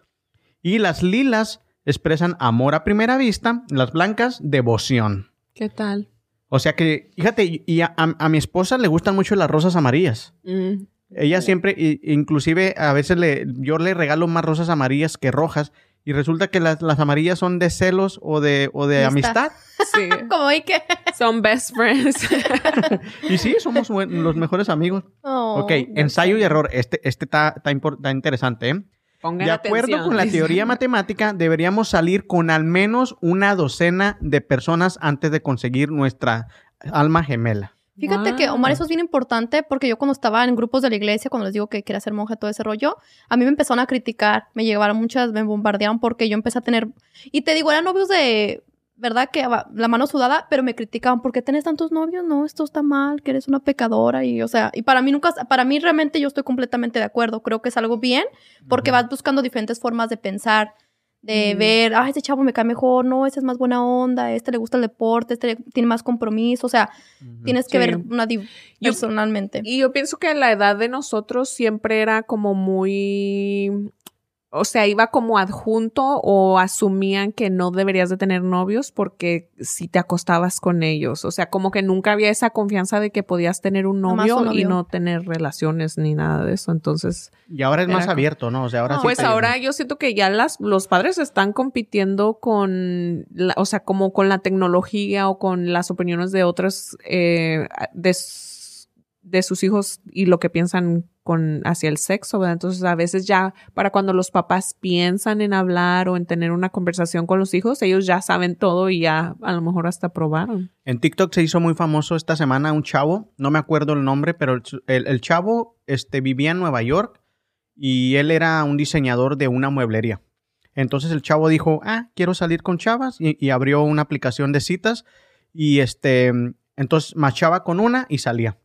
S3: Y las lilas expresan amor a primera vista. Las blancas, devoción.
S2: ¿Qué tal?
S3: O sea que, fíjate, y- y a, a- a mi esposa le gustan mucho las rosas amarillas.
S2: Mm.
S3: Ella siempre, inclusive a veces le, yo le regalo más rosas amarillas que rojas. Y resulta que las, las amarillas son de celos o de, o de
S4: Amistad.
S2: Sí.
S4: Como hay que.
S2: Son best friends.
S3: Y sí, somos buen- los mejores amigos.
S4: Oh,
S3: ok, ensayo y error. Este este está está interesante. ¿eh?
S2: Pongan
S3: De acuerdo
S2: atención.
S3: con la teoría matemática, deberíamos salir con al menos una docena de personas antes de conseguir nuestra alma gemela.
S4: Fíjate que, Omar,
S2: Wow.
S4: eso es bien importante porque yo cuando estaba en grupos de la iglesia, cuando les digo que quería ser monja, todo ese rollo, a mí me empezaron a criticar, me llevaron muchas, me bombardearon porque yo empecé a tener, y te digo, eran novios de, ¿verdad? Que la mano sudada, pero me criticaban, ¿por qué tenés tantos novios? No, esto está mal, que eres una pecadora y, o sea, y para mí nunca, para mí realmente yo estoy completamente de acuerdo, creo que es algo bien porque vas buscando diferentes formas de pensar. De
S2: Mm.
S4: ver, ah, este chavo me cae mejor, no, ese es más buena onda, este le gusta el deporte, este le- tiene más compromiso, o sea, Tienes que
S2: Sí.
S4: ver una
S2: Yo-
S4: personalmente.
S2: Y yo pienso que la edad de nosotros siempre era como muy, o sea, iba como adjunto o asumían que no deberías de tener novios porque si te acostabas con ellos, o sea, como que nunca había esa confianza de que podías tener un novio,
S4: un
S2: y no tener relaciones ni nada de eso, entonces,
S3: Y ahora es más
S2: como-
S3: abierto, ¿no? O sea, ahora
S4: No,
S3: sí
S2: pues ahora yo siento que ya las, los padres están compitiendo con, la- o sea, como con la tecnología o con las opiniones de otras, eh, de, de sus hijos y lo que piensan con hacia el sexo, ¿verdad? Entonces a veces ya para cuando los papás piensan en hablar o en tener una conversación con los hijos, ellos ya saben todo y ya a lo mejor hasta probaron.
S3: En TikTok se hizo muy famoso esta semana un chavo, no me acuerdo el nombre, pero el, el- chavo este, vivía en Nueva York y él era un diseñador de una mueblería. Entonces el chavo dijo, ah, quiero salir con chavas y, y abrió una aplicación de citas y este, entonces machaba con una y salía.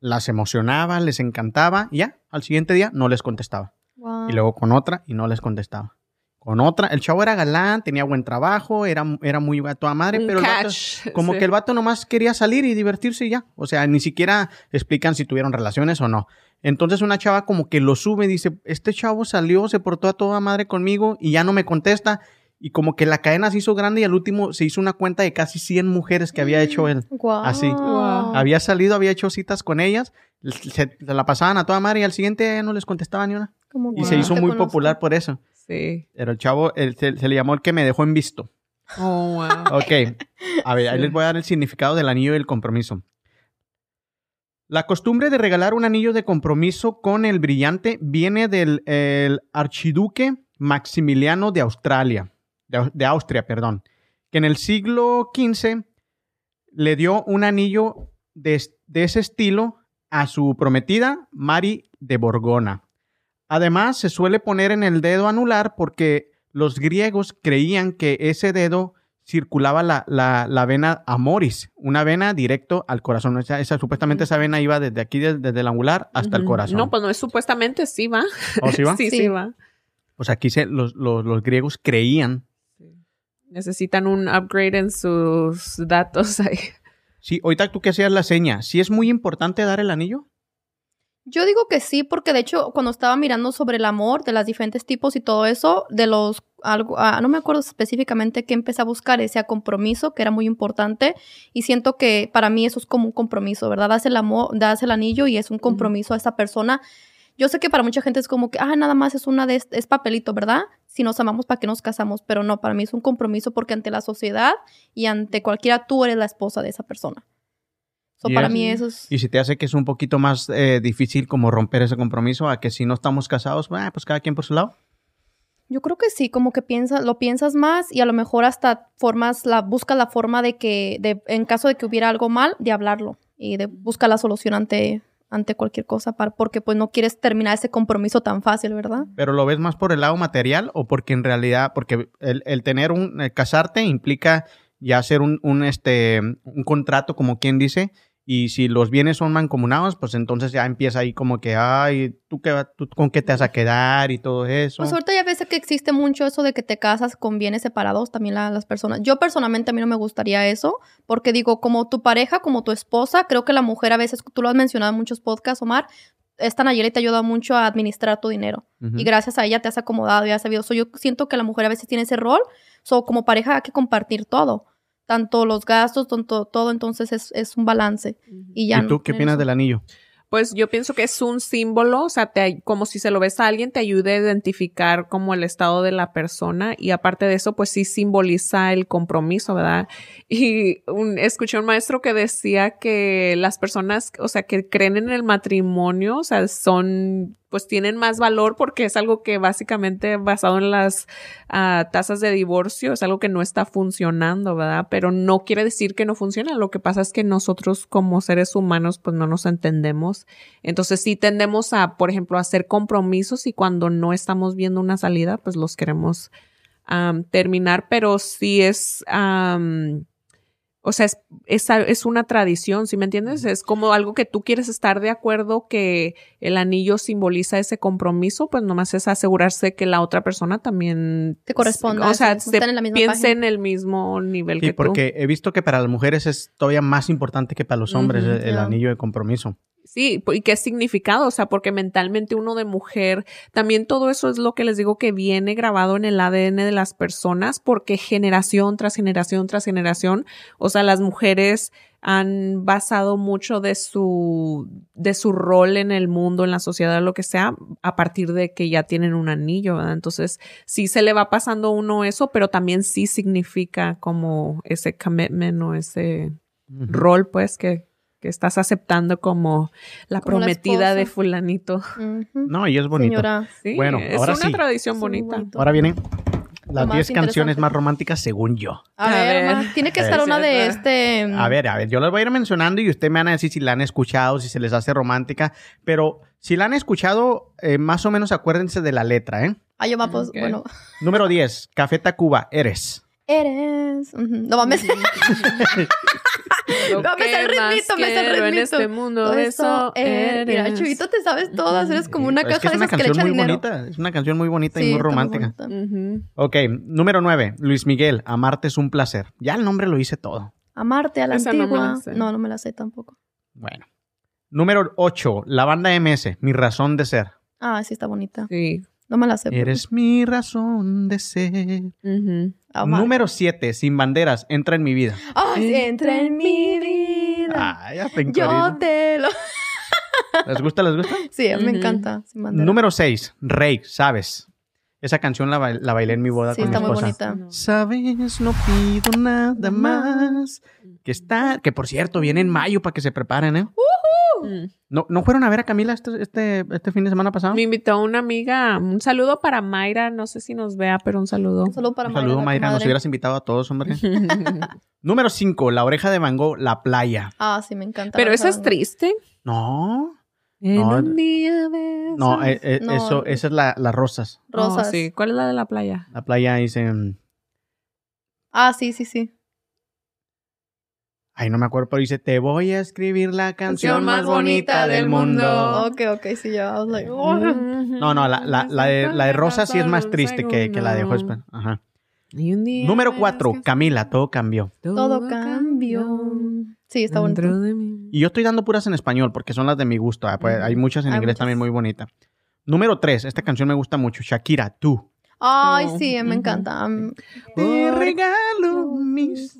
S3: Las emocionaba, les encantaba y ya, al siguiente día no les contestaba.
S4: Wow.
S3: Y luego con otra y no les contestaba. Con otra, el chavo era galán, tenía buen trabajo, era, era muy a toda madre,
S2: Un
S3: pero el vato- como
S2: sí.
S3: que el vato nomás quería salir y divertirse y ya. O sea, ni siquiera explican si tuvieron relaciones o no. Entonces una chava como que lo sube y dice, este chavo salió, se portó a toda madre conmigo y ya no me contesta. Y como que la cadena se hizo grande y al último se hizo una cuenta de casi 100 mujeres que había hecho él.
S4: Guau.
S3: Así.
S2: Wow.
S3: Había salido, había hecho citas con ellas, se, se la pasaban a toda madre y al siguiente no les contestaba ni una.
S4: Como
S3: Y se hizo muy
S4: conozco.
S3: popular por eso.
S2: Sí.
S3: Pero el chavo, el- se, se le llamó el que me dejó en visto.
S2: Oh, wow.
S3: Ok. A ver, ahí les voy a dar el significado del anillo del compromiso. La costumbre de regalar un anillo de compromiso con el brillante viene del el archiduque Maximiliano de Australia, de, Au- de Austria, perdón, que en el siglo XV le dio un anillo de, es- de ese estilo a su prometida Mari de Borgona. Además, se suele poner en el dedo anular porque los griegos creían que ese dedo circulaba la, la- la vena amoris, una vena directo al corazón. Esa, esa- supuestamente esa vena iba desde aquí, des- desde, el angular hasta el corazón.
S2: No, pues no es supuestamente, sí va.
S3: ¿Oh, sí va?
S2: sí, sí,
S4: Sí.
S2: va.
S3: O sea, aquí se- los, los- los griegos creían.
S2: Necesitan un upgrade en sus datos ahí.
S3: Sí, ahorita tú que hacías la seña, ¿sí es muy importante dar el anillo?
S4: Yo digo que sí, porque de hecho, cuando estaba mirando sobre el amor, de los diferentes tipos y todo eso, de los algo, ah, no me acuerdo específicamente qué empecé a buscar, ese compromiso, que era muy importante, y siento que para mí eso es como un compromiso, ¿verdad? Das el amor, das el anillo y es un compromiso a esa persona. Yo sé que para mucha gente es como que, ah, nada más es una de, es papelito, ¿verdad? Si nos amamos, ¿para qué nos casamos? Pero no, para mí es un compromiso porque ante la sociedad y ante cualquiera tú eres la esposa de esa persona. So, para mí eso es...
S3: Y si te hace que es un poquito más eh, difícil como romper ese compromiso a que si no estamos casados, pues cada quien por su lado.
S4: Yo creo que sí, como que piensas, lo piensas más y a lo mejor hasta formas, la, buscas la forma de que, de, en caso de que hubiera algo mal, de hablarlo y de buscar la solución ante, ante cualquier cosa, para, porque pues no quieres terminar ese compromiso tan fácil, ¿verdad?
S3: Pero lo ves más por el lado material o porque en realidad, porque el, el tener un, el casarte implica ya hacer un, un, este, un contrato, como quien dice, y si los bienes son mancomunados, pues entonces ya empieza ahí como que, ay, ¿tú, qué, tú con qué te vas a quedar y todo eso.
S4: Pues ahorita ya ves que existe mucho eso de que te casas con bienes separados también la- las personas. Yo personalmente a mí no me gustaría eso, porque digo, como tu pareja, como tu esposa, creo que la mujer a veces, tú lo has mencionado en muchos podcasts, Omar, esta Nayeli te ayuda mucho a administrar tu dinero. Y gracias a ella te has acomodado y has sabido. So, yo siento que la mujer a veces tiene ese rol. So, como pareja hay que compartir todo. Tanto los gastos, tanto todo. Entonces es, es un balance. Y ya.
S3: ¿Y tú qué opinas del anillo?
S2: Pues yo pienso que es un símbolo, o sea, te, como si se lo ves a alguien, te ayude a identificar como el estado de la persona y aparte de eso, pues sí simboliza el compromiso, ¿verdad? Y un- escuché un maestro que decía que las personas, o sea, que creen en el matrimonio, o sea, son, pues tienen más valor porque es algo que básicamente basado en las ah, tasas de divorcio, es algo que no está funcionando, ¿verdad? Pero no quiere decir que no funciona, lo que pasa es que nosotros como seres humanos pues no nos entendemos. Entonces sí tendemos a, por ejemplo, hacer compromisos y cuando no estamos viendo una salida, pues los queremos terminar, pero sí es... am, o sea, es, es, es una tradición, ¿sí me entiendes? Es como algo que tú quieres estar de acuerdo que el anillo simboliza ese compromiso, pues nomás es asegurarse que la otra persona también
S4: Te corresponda,
S2: O sea,
S4: sí,
S2: se
S4: estén en la misma
S2: piense
S4: página.
S2: en el mismo nivel
S3: Sí,
S2: que tú.
S3: porque he visto que para las mujeres es todavía más importante que para los hombres el, anillo de compromiso.
S2: Sí, ¿y qué significado? O sea, porque mentalmente uno de mujer, también todo eso es lo que les digo que viene grabado en el ADN de las personas, porque generación tras generación tras generación, o sea, las mujeres han basado mucho de su, de su rol en el mundo, en la sociedad, lo que sea, a partir de que ya tienen un anillo, ¿verdad? Entonces, sí se le va pasando a uno eso, pero también sí significa como ese commitment o ese rol, pues, que que estás aceptando como la
S4: Como la
S2: prometida de fulanito.
S3: No, y es bonito.
S4: Señora.
S2: Sí,
S3: Bueno,
S2: es
S3: ahora
S2: una
S3: sí.
S2: tradición bonita.
S4: bonito.
S3: Ahora vienen las
S4: más
S3: 10 canciones más románticas según yo.
S4: A,
S2: A
S4: ver, tiene que
S3: A
S4: estar
S2: ver,
S4: una de este.
S3: A ver, a ver, yo las voy a ir mencionando y ustedes me van a decir si la han escuchado, si se les hace romántica, pero si la han escuchado, eh, más o menos acuérdense de la letra, ¿eh?
S4: Ah, yo bueno.
S3: Número 10, Café Tacuba, Eres.
S4: Eres. No mames.
S2: Lo
S4: No, me el ritmito, me el
S2: quiero en
S4: ritmito.
S2: este mundo,
S4: Todo
S2: eso
S4: eres. Mira. Chivito, te sabes todas. Eres como una
S3: es que
S4: caja
S3: es
S4: de esas que le
S3: canción
S4: echa
S3: muy
S4: dinero.
S3: bonita, es una canción muy bonita y muy romántica.
S2: Ujú.
S3: ok, número 9, Luis Miguel, Amarte es un placer. Ya el nombre lo hice todo.
S4: Amarte a la
S2: Esa no
S4: antigua.
S2: la
S4: No,
S2: sé.
S4: no, me la sé tampoco.
S3: Bueno. Número 8, la banda MS, Mi razón de ser.
S4: Ah, sí, está bonita.
S2: Sí.
S4: No me la sé.
S3: Eres mi razón de ser.
S4: Amar.
S3: Número 7, Sin banderas, entra en mi vida.
S4: Ay, entra en mi vida.
S3: Ah, ya te
S4: Yo te lo.
S3: ¿Les gusta? ¿Les gusta?
S4: Sí, me encanta. Sin.
S3: Número 6, Rey, ¿sabes? Esa canción la, ba- la bailé en mi boda
S4: Sí,
S3: con mi
S4: está muy bonita.
S3: Sabes, no pido nada más. Que está, que por cierto, viene en mayo para que se preparen, ¿eh?
S2: Mm.
S3: ¿No, ¿no fueron a ver a Camila este, este, este fin de semana pasado?
S2: Me invitó una amiga. Un saludo para Mayra. No sé si nos vea, pero un saludo.
S4: Un saludo para
S3: Un saludo,
S4: la
S3: Mayra. Nos hubieras invitado a todos, hombre. Número 5, La oreja de Van Gogh, La playa.
S4: Ah, sí, me encanta.
S2: pero esa es triste.
S3: No,
S2: En
S3: No,
S2: un día de
S3: no, eh, eh,
S4: No.
S3: eso, esa es la, las rosas.
S2: Oh,
S4: Rosas.
S2: sí. ¿Cuál es la de la playa?
S3: La playa dice...
S4: Ah, sí, sí, sí.
S3: Ay, no me acuerdo, pero dice, te voy a escribir la canción
S2: Canción
S3: más bonita del mundo.
S4: Ok, ok, sí, ya. I was like, oh.
S3: No, no, la, la, la de, la de Rosa sí es más triste que, que la de Jospin. Ajá. Número
S2: ves
S3: 4,
S2: que
S3: Camila, todo cambió.
S4: Todo cambió. Sí, está bonito.
S3: Y yo estoy dando puras en español porque son las de mi gusto. ah, pues, hay muchas en
S4: Hay
S3: inglés
S4: muchas.
S3: también muy bonitas. Número 3, esta canción me gusta mucho. Shakira, tú.
S4: Ay, sí, me encanta.
S3: Te regalo mis...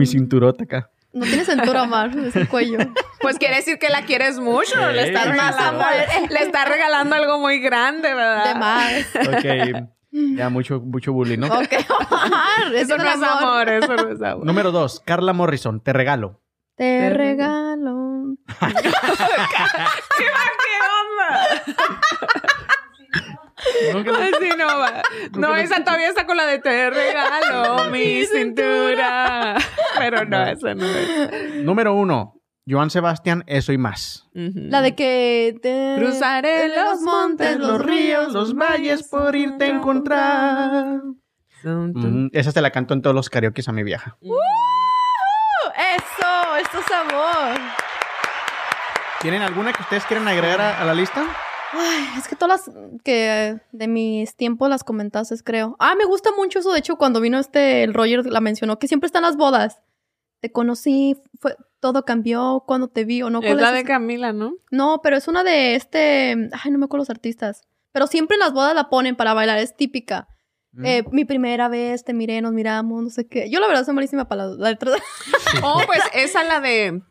S3: mi cinturota acá.
S4: no tiene cintura, Omar, es el cuello.
S2: Pues quiere decir que la quieres mucho. le, estás regalando, le estás regalando algo muy grande, ¿verdad?
S4: De más.
S3: Ok, ya mucho, mucho bullying, ¿no?
S4: Ok, Omar,
S2: Eso no es amor, eso no es amor.
S3: Número 2, Carla Morrison, te regalo.
S4: Te regalo.
S2: ¿Qué onda? Así no va. No, esa todavía está con la de te regalo mi cintura. Pero no, esa no es.
S3: Número 1, Joan Sebastián, eso y más.
S4: La de que te...
S2: Cruzaré los montes,
S3: los ríos, los valles por irte a encontrar. Mm, esa se la canto en todos los karaoke a mi vieja.
S4: Eso, esto es amor.
S3: ¿Tienen alguna que ustedes quieren agregar a, a la lista?
S4: Ay, es que todas las que de mis tiempos las comentaste, creo. Ah, me gusta mucho eso. De hecho, cuando vino este, el Roger la mencionó, que siempre están las bodas. Te conocí, fue, todo cambió cuando te vi o no.
S2: Es
S4: ¿Cuál
S2: la
S4: es
S2: de? Camila, ¿no?
S4: No, pero es una de este. Ay, no me acuerdo los artistas. Pero siempre en las bodas la ponen para bailar, es típica.
S3: Mm.
S4: Eh, mi primera vez, te miré, nos miramos, no sé qué. Yo la verdad soy malísima para la, la letra.
S2: Oh, pues esa la de.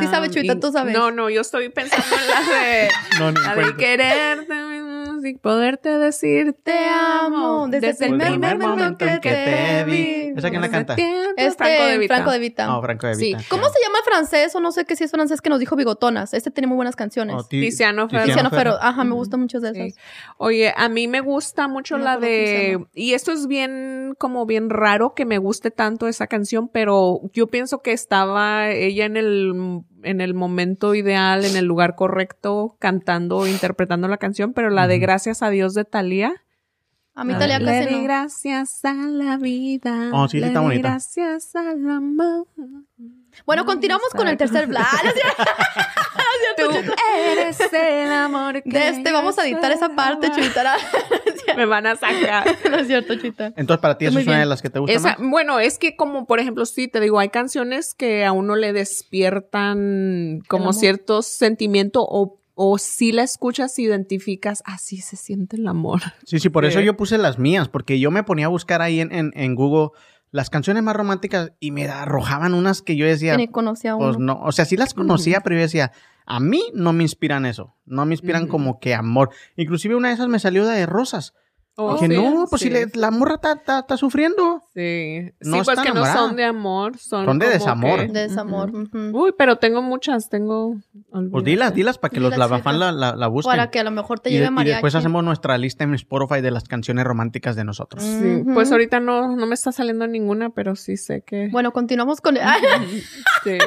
S4: Sí sabe, Chuita, tú sabes.
S2: No, no, yo estoy pensando en la de.
S3: No,
S2: de
S3: cuenta.
S2: quererte y poderte decir te amo.
S4: Desde el primer
S3: primer
S4: momento
S3: momento en que te vi. ¿Esa quién la canta?
S4: Este,
S2: Franco de Vita.
S4: Franco de Vita.
S3: No, Franco de
S2: Sí.
S3: Vita.
S4: ¿Cómo se llama francés? O no sé qué si es francés que nos dijo Bigotonas. Este tiene muy buenas canciones.
S3: Oh, Ti-
S2: Tiziano Ferro.
S4: Tiziano
S3: Ferro.
S4: Ajá, me gustan muchas de esas.
S2: Sí. Oye, a mí me gusta mucho
S4: No
S2: la de... Y esto es bien, como bien raro que me guste tanto esa canción, pero yo pienso que estaba ella en el, en el momento ideal, en el lugar correcto, cantando, interpretando la canción, pero la de. Gracias a Dios de Thalía.
S4: A mí. Talia
S2: Le
S4: casi
S2: di
S4: no.
S2: gracias a la vida.
S3: Oh, sí, sí
S2: le
S3: está
S2: di
S3: bonita.
S2: gracias al amor.
S4: Bueno, continuamos con el tercer cierto.
S2: Tú eres el amor que
S4: De este, vamos a editar esa parte,
S2: chuita.
S4: Chuitara.
S2: Me van a sacar.
S4: no es cierto, Chuita.
S3: Entonces, para ti, esa
S4: Muy
S3: es una de las que te gusta
S2: Esa,
S3: más.
S2: bueno, es que como por ejemplo, sí, te digo, hay canciones que a uno le despiertan como
S4: amor.
S2: ciertos sentimientos o, o si la escuchas identificas, así se siente el amor.
S3: Sí, sí, por eso yo puse las mías, porque yo me ponía a buscar ahí en, en, en Google las canciones más románticas y me arrojaban unas que yo decía,
S4: ni conocía a uno.
S3: pues no, o sea, sí las conocía, pero yo decía, a mí no me inspiran eso, no me inspiran como que amor. Inclusive una de esas me salió de rosas.
S2: Oh,
S3: Dije,
S2: sí,
S3: no, pues
S2: sí.
S3: si le- la morra está, está- está sufriendo.
S2: Sí,
S3: No
S2: sí, pues que no son de amor, son,
S3: Son de
S2: como
S3: desamor.
S2: que-
S4: De desamor.
S2: Uy, pero tengo muchas, tengo...
S3: Pues
S2: olvídate.
S3: dilas, dilas para que los
S4: Dilas,
S3: lavafans la, la, la busquen.
S4: Para que a lo mejor te
S3: y,
S4: llegue
S3: y después hacemos nuestra lista en Spotify de las canciones románticas de nosotros.
S2: Pues ahorita no, no me está saliendo ninguna, pero sí sé que...
S4: Bueno, continuamos con...
S2: Sí.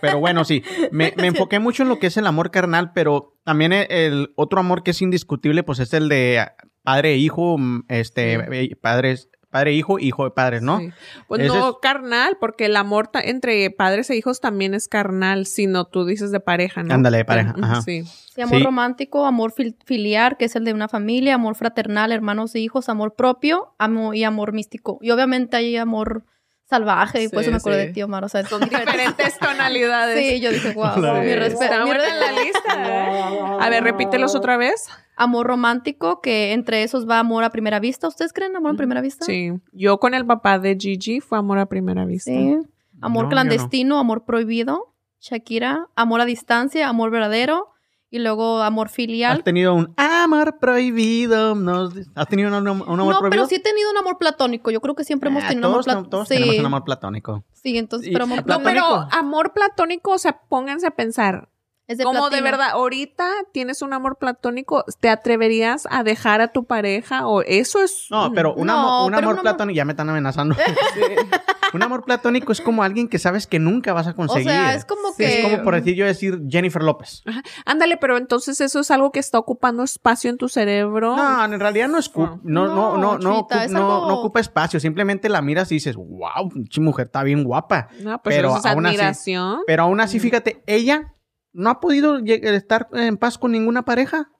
S3: Pero bueno, sí, me, me enfoqué mucho en lo que es el amor carnal, pero también el, el otro amor que es indiscutible, pues es el de padre e hijo, mm, este,
S2: Sí.
S3: eh, padres, padre e hijo, hijo de padres, ¿no?
S2: Sí. Pues
S3: Ese
S2: no
S3: es-
S2: carnal, porque el amor entre padres e hijos también es carnal, sino tú dices de pareja, ¿no?
S3: Ándale, de pareja, ajá.
S2: Sí.
S4: Sí, amor
S3: Sí.
S4: romántico, amor fil- filiar, que es el de una familia, amor fraternal, hermanos e hijos, amor propio amor, y amor místico. Y obviamente hay amor salvaje, y por
S2: Sí,
S4: eso me acuerdo
S2: sí.
S4: de ti, Omar. O sea,
S2: Son diferentes tonalidades.
S4: Sí, yo dije, wow,
S3: Sí.
S4: mi respeto. mi
S2: buena
S4: re-
S2: la lista. A ver, repítelos otra vez.
S4: Amor romántico, que entre esos va amor a primera vista. ¿Ustedes creen amor a primera vista?
S2: Sí. Yo con el papá de Gigi fue amor a primera vista.
S4: Sí. Amor
S3: No,
S4: clandestino, amor prohibido. Shakira, amor a distancia, amor verdadero. Y luego amor filial.
S3: ¿Has tenido un amor prohibido? ¿No? ¿Has tenido un, un amor
S4: no,
S3: prohibido?
S4: pero sí he tenido un amor platónico. Yo creo que siempre hemos
S3: Ah,
S4: tenido un
S3: todos,
S4: amor platónico.
S3: todos
S4: sí,
S3: tenemos un amor platónico.
S4: sí, entonces, pero amor
S3: No,
S2: No,
S4: platónico
S2: pero amor platónico, o sea, pónganse a pensar.
S4: Es de
S2: como de verdad, ahorita tienes un amor platónico, ¿te atreverías a dejar a tu pareja? O eso es.
S3: No, pero un,
S4: No,
S3: amor, un
S4: pero
S3: amor
S4: un amor-
S3: platónico, ya me están amenazando. un amor platónico es como alguien que sabes que nunca vas a
S4: O
S3: conseguir.
S4: sea, es como que...
S3: Es como por decir yo decir Jennifer López.
S2: Ajá. Ándale, pero entonces eso es algo que está ocupando espacio en tu cerebro.
S3: No, en realidad no es no, no, no,
S4: No,
S3: no,
S4: Chita,
S3: ocu-
S4: es
S3: no-
S4: algo-
S3: no ocupa espacio. Simplemente la miras y dices, wow, mujer está bien guapa.
S2: No, pues
S3: Pero
S2: eso es
S3: aún así-
S2: admiración.
S3: Pero aún así, fíjate, ella no ha podido estar en paz con ninguna pareja.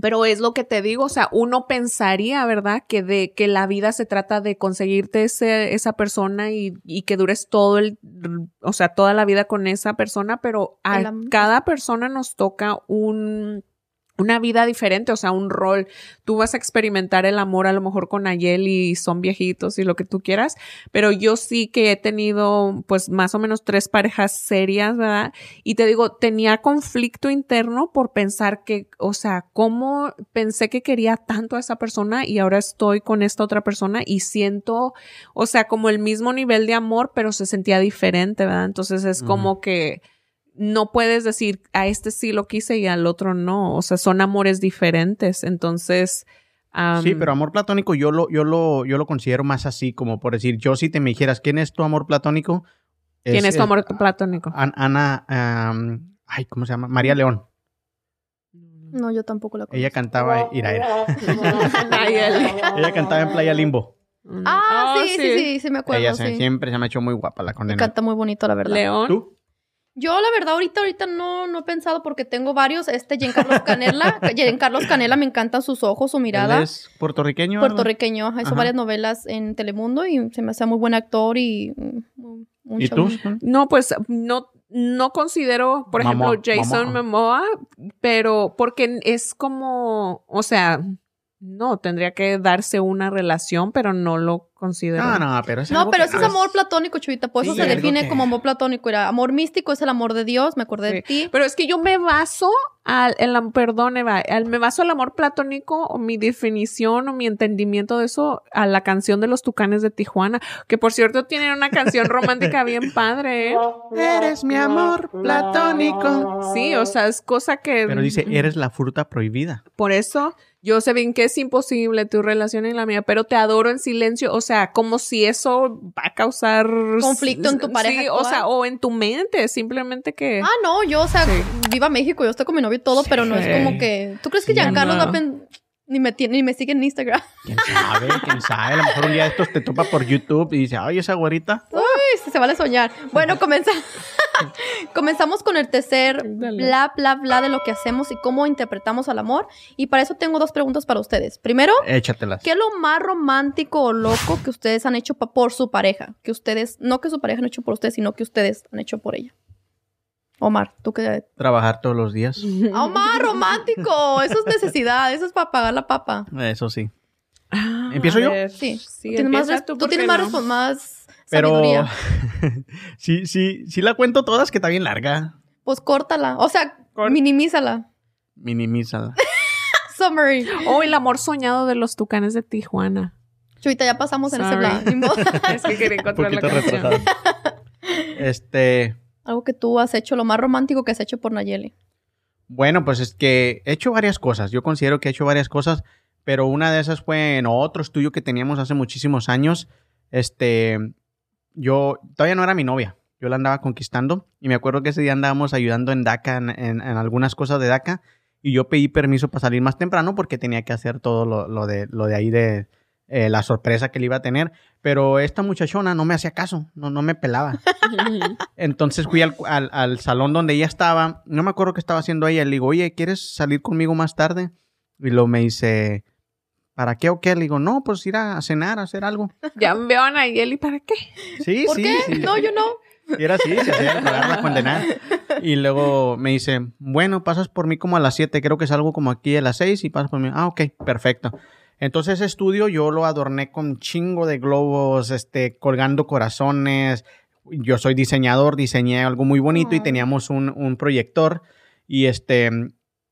S2: Pero es lo que te digo, o sea, uno pensaría, ¿verdad? Que de que la vida se trata de conseguirte ese, esa persona y, y que dures todo el, o sea, toda la vida con esa persona, pero a cada persona nos toca un una vida diferente, o sea, un rol. Tú vas a experimentar el amor a lo mejor con Ayeli y son viejitos y lo que tú quieras, pero yo sí que he tenido pues más o menos tres parejas serias, ¿verdad? Y te digo, tenía conflicto interno por pensar que, o sea, cómo pensé que quería tanto a esa persona y ahora estoy con esta otra persona y siento, o sea, como el mismo nivel de amor, pero se sentía diferente, ¿verdad? Entonces es como que no puedes decir a este sí lo quise y al otro no, o sea, son amores diferentes, entonces...
S3: sí, pero amor platónico yo lo, yo lo, yo lo considero más así, como por decir, yo si te me dijeras, ¿quién es tu amor platónico?
S2: ¿Quién es tu amor platónico?
S3: An- Ana, ay, ¿cómo se llama? María León.
S4: No, yo tampoco la conozco.
S3: Ella cantaba, ira, ira. Ella cantaba en Playa Limbo.
S4: Ah,
S2: Oh,
S4: sí, sí, sí, sí, me acuerdo,
S3: Ella siempre se me ha hecho muy guapa la
S4: Me
S3: condena.
S4: canta muy bonito, la verdad.
S2: León.
S3: ¿Tú?
S4: Yo, la verdad, ahorita, ahorita no, no he pensado porque tengo varios. Este, Giancarlos Canela. Giancarlos Canela, me encantan sus ojos, su mirada.
S3: ¿Él es puertorriqueño?
S4: Puertorriqueño. Hizo
S3: Ajá.
S4: varias novelas en Telemundo y se me hace muy buen actor y... un
S3: ¿Y tú?
S2: No, pues no, no considero, por ejemplo, Jason
S3: Momoa.
S2: Momoa, pero porque es como, o sea, no, tendría que darse una relación, pero no lo considero.
S3: No, no, pero es
S4: No,
S3: algo
S4: pero
S3: que-
S4: es amor platónico, Chuvita. Por eso
S3: Sí,
S4: se define
S3: que-
S4: como amor platónico. Era amor místico es el amor de Dios, me acordé de ti.
S2: Pero es que yo me baso al, el, perdón, Eva, al- me baso al amor platónico o mi definición o mi entendimiento de eso a la canción de los Tucanes de Tijuana, que por cierto tienen una canción romántica bien padre, ¿eh?
S3: Eres mi amor platónico.
S2: Sí, o sea, es cosa que...
S3: Pero dice, eres la fruta prohibida.
S2: Por eso yo sé bien que es imposible tu relación y la mía, pero te adoro en silencio, o sea, como si eso va a causar
S4: Conflicto en tu pareja
S2: Sí, o sea, o en tu mente, simplemente que
S4: Ah, no, yo, o sea,
S2: Sí.
S4: viva México, yo estoy con mi novio y todo, pero no es como que. ¿Tú crees que
S3: Sí,
S4: Giancarlo
S2: no.
S4: va a pen- ni me tiene, ni me sigue en Instagram?
S3: ¿Quién sabe? ¿Quién sabe? A lo mejor un día estos te topa por YouTube y dice, ay, esa güerita.
S4: Uy, se, se vale soñar. Bueno, comenza- comenzamos con el tercer
S2: Dale.
S4: bla, bla, bla de lo que hacemos y cómo interpretamos al amor. Y para eso tengo dos preguntas para ustedes. Primero,
S3: Échatelas.
S4: ¿qué es lo más romántico o loco que ustedes han hecho por su pareja? Que ustedes, no que su pareja han hecho por ustedes, sino que ustedes han hecho por ella. Omar, tú qué.
S3: Trabajar todos los días.
S4: ¡Ah, Omar, romántico. Eso es necesidad. Eso es para pagar la papa.
S3: Eso sí.
S2: Ah,
S3: ¿Empiezo yo?
S2: ver,
S4: Sí.
S2: sí,
S4: tú tienes más, tú
S2: ¿por
S4: tienes más
S3: Pero sí, sí, sí la cuento todas que está bien larga.
S4: Pues córtala. O sea, minimízala.
S3: Minimízala.
S4: summary.
S2: Oh, el amor soñado de los tucanes de Tijuana.
S4: Chuita, ya pasamos en ese plan.
S2: Es que quería
S3: Un
S2: encontrar la canción.
S3: Este,
S4: Algo que tú has hecho, lo más romántico que has hecho por Nayeli.
S3: bueno, pues es que he hecho varias cosas. Yo considero que he hecho varias cosas, pero una de esas fue en otro estudio que teníamos hace muchísimos años. Este, yo todavía no era mi novia. Yo la andaba conquistando y me acuerdo que ese día andábamos ayudando en DACA, en, en- en algunas cosas de DACA, y yo pedí permiso para salir más temprano porque tenía que hacer todo lo, lo de, lo de ahí de eh, la sorpresa que le iba a tener. Pero esta muchachona no me hacía caso, no, no me pelaba. Entonces fui al, al- al salón donde ella estaba. No me acuerdo qué estaba haciendo ella. Le digo, oye, ¿quieres salir conmigo más tarde? Y luego me dice, ¿para qué o qué? Le digo, no, pues ir a cenar, a hacer algo.
S2: Ya veo a Nayeli, ¿para qué?
S3: Sí,
S4: ¿Por
S3: sí,
S4: qué?
S3: sí.
S4: No, yo no.
S3: Y era así, se hacía pagar la condenada. Y luego me dice, bueno, pasas por mí como a las 7, creo que salgo como aquí a las 6 y pasas por mí. Ah, ok, perfecto. Entonces ese estudio yo lo adorné con chingo de globos, este, colgando corazones. Yo soy diseñador, diseñé algo muy bonito y teníamos un, un proyector. Y este,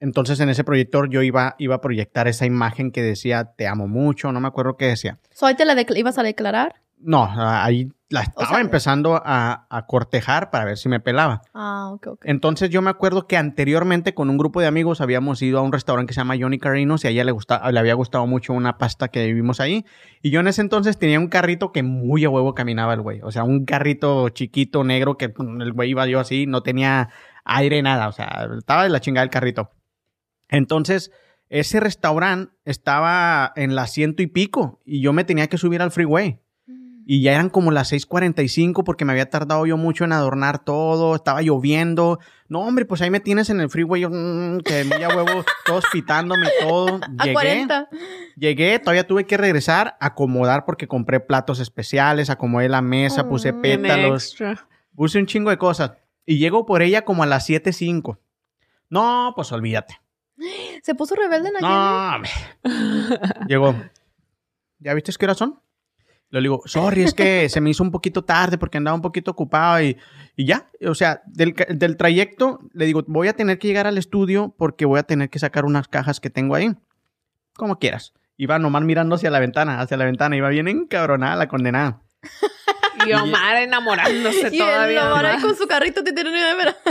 S3: entonces en ese proyector yo iba, iba a proyectar esa imagen que decía, te amo mucho, no me acuerdo qué decía.
S4: So, ahí te la ibas a declarar.
S3: No, ahí la estaba
S4: sea,
S3: empezando a, a cortejar para ver si me pelaba.
S4: Ah, ok, ok.
S3: Entonces yo me acuerdo que anteriormente con un grupo de amigos habíamos ido a un restaurante que se llama Johnny Carinos y a ella le, gusta, le había gustado mucho una pasta que vivimos ahí. Y yo en ese entonces tenía un carrito que muy a huevo caminaba el güey. O sea, un carrito chiquito, negro, que mm, el güey iba yo así, no tenía aire, nada. O sea, estaba de la chingada el carrito. Entonces, ese restaurante estaba en la ciento y pico y yo me tenía que subir al freeway. Y ya eran como las 6:45 porque me había tardado yo mucho en adornar todo, estaba lloviendo. No, hombre, pues ahí me tienes en el freeway, yo, mm, que muy a huevo, todos pitándome todo.
S4: A
S3: Llegué,
S4: 40.
S3: llegué, todavía tuve que regresar, acomodar porque compré platos especiales, acomodé la mesa, puse
S4: Mm.
S2: Tiene
S3: pétalos, puse un chingo de cosas. Y llego por ella como a las 7:05. No, pues olvídate.
S4: Se puso rebelde Nayeli.
S3: No. Llegó. ¿Ya viste qué horas son? Le digo, sorry, es que se me hizo un poquito tarde porque andaba un poquito ocupado y, y ya. O sea, del, del trayecto, le digo, voy a tener que llegar al estudio porque voy a tener que sacar unas cajas que tengo ahí. Como quieras. Iba nomás mirando hacia la ventana, hacia la ventana. Iba bien encabronada la condenada.
S2: Y Omar enamorándose
S4: Y
S2: todavía.
S4: lo ahora
S2: más.
S4: con su carrito te tiene.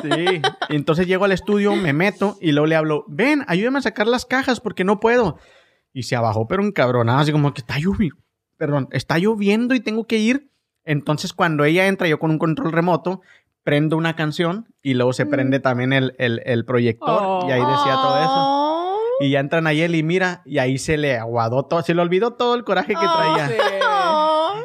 S3: Sí. Y entonces llego al estudio, me meto y luego le hablo, ven, ayúdame a sacar las cajas porque no puedo. Y se abajó, pero encabronada, así como que está lloviendo. Perdón, está lloviendo y tengo que ir. Entonces, cuando ella entra, yo con un control remoto, prendo una canción y luego se prende también el, el- el proyector y ahí decía todo eso.
S4: Oh.
S3: Y ya entra Nayeli y mira, y ahí se le aguadó todo, se le olvidó todo el coraje que traía.
S2: Sí.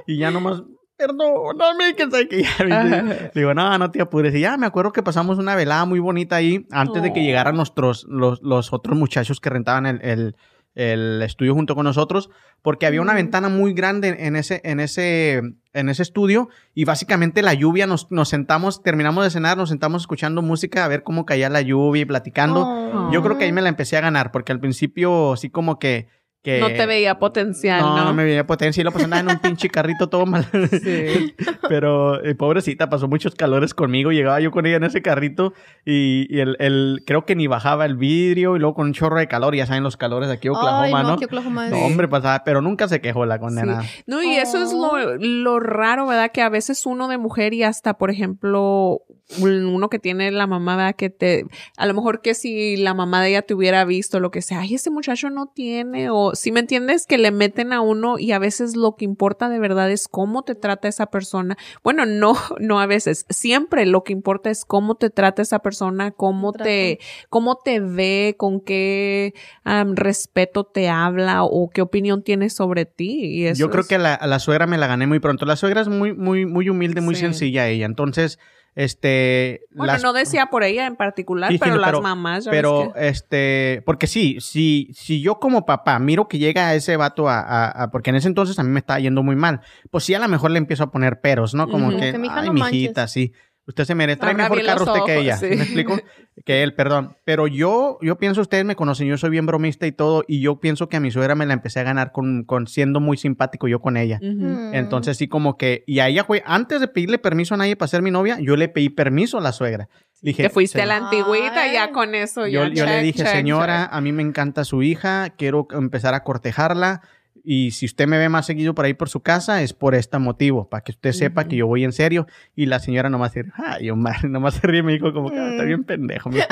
S3: Y ya nomás, perdóname, que sé que ya. Le digo, no, no te apures. Y ya me acuerdo que pasamos una velada muy bonita ahí antes de que
S2: Oh.
S3: llegaran nuestros, los, los otros muchachos que rentaban el, el- el estudio junto con nosotros, porque había una
S2: Mm.
S3: ventana muy grande en ese, en ese, en ese estudio y básicamente la lluvia nos, nos sentamos, terminamos de cenar, nos sentamos escuchando música a ver cómo caía la lluvia y platicando.
S4: Oh.
S3: Yo creo que ahí me la empecé a ganar, porque al principio sí como que... que
S2: No te veía potencial,
S3: no,
S2: ¿no?
S3: no me veía potencia. Y lo pues andaba en un pinche carrito todo mal.
S2: Sí.
S3: Pero eh, pobrecita, pasó muchos calores conmigo. Llegaba yo con ella en ese carrito y, y el, el- creo que ni bajaba el vidrio y luego con un chorro de calor. Ya saben los calores de aquí, Oklahoma,
S4: Ay,
S3: ¿no?
S4: no, que Oklahoma es-
S3: No, hombre, pasaba, pero nunca se quejó la condenada.
S2: No, y eso es
S4: Oh.
S2: lo, lo raro, ¿verdad? Que a veces uno de mujer y hasta, por ejemplo, un- uno que tiene la mamá, ¿verdad? Que te, a lo mejor que si la mamá de ella te hubiera visto lo que sea, ay, ese muchacho no tiene, o si me entiendes, que le meten a uno y a veces lo que importa de verdad es cómo te trata esa persona. Bueno, no, no a veces, siempre lo que importa es cómo te trata esa persona, cómo te, cómo te ve, con qué am, respeto te habla o qué opinión tiene sobre ti. Y eso
S3: Yo creo
S2: es-
S3: que a la, a la suegra me la gané muy pronto. La suegra es muy, muy, muy humilde, muy
S2: Sí.
S3: sencilla ella. Entonces, este...
S2: Bueno,
S3: las-
S2: no decía por ella en particular,
S3: Sí,
S2: pero las
S3: pero-
S2: mamás, ya
S3: Pero,
S2: que-
S3: este, porque sí, si, si yo como papá miro que llega ese vato a, a- a- porque en ese entonces a mí me estaba yendo muy mal, pues sí a lo mejor le empiezo a poner peros, ¿no? Como que,
S4: Que, mija,
S3: ay,
S4: no
S3: mijita, sí. Usted se merece, trae mejor carro usted que ella,
S2: sí.
S3: ¿me explico? que él, perdón. Pero yo, yo pienso, ustedes me conocen, yo soy bien bromista y todo, y yo pienso que a mi suegra me la empecé a ganar con, con siendo muy simpático yo con ella.
S4: Mm.
S3: Entonces sí como que, y a ella fue, antes de pedirle permiso a nadie para ser mi novia, yo le pedí permiso a la suegra. Dije,
S2: Te fuiste
S3: "Se-
S2: a la antigüita,
S4: Ay.
S2: ya con eso.
S3: yo,
S2: ya
S3: yo le dije,
S2: check,
S3: señora,
S2: check".
S3: a mí me encanta su hija, quiero empezar a cortejarla. Y si usted me ve más seguido por ahí por su casa, es por este motivo, para que usted sepa
S2: Ujú.
S3: que yo voy en serio. Y la señora nomás se ríe, ay, Omar, nomás se ríe me dijo como que "Ah, está
S4: Mm.
S3: bien pendejo. mija".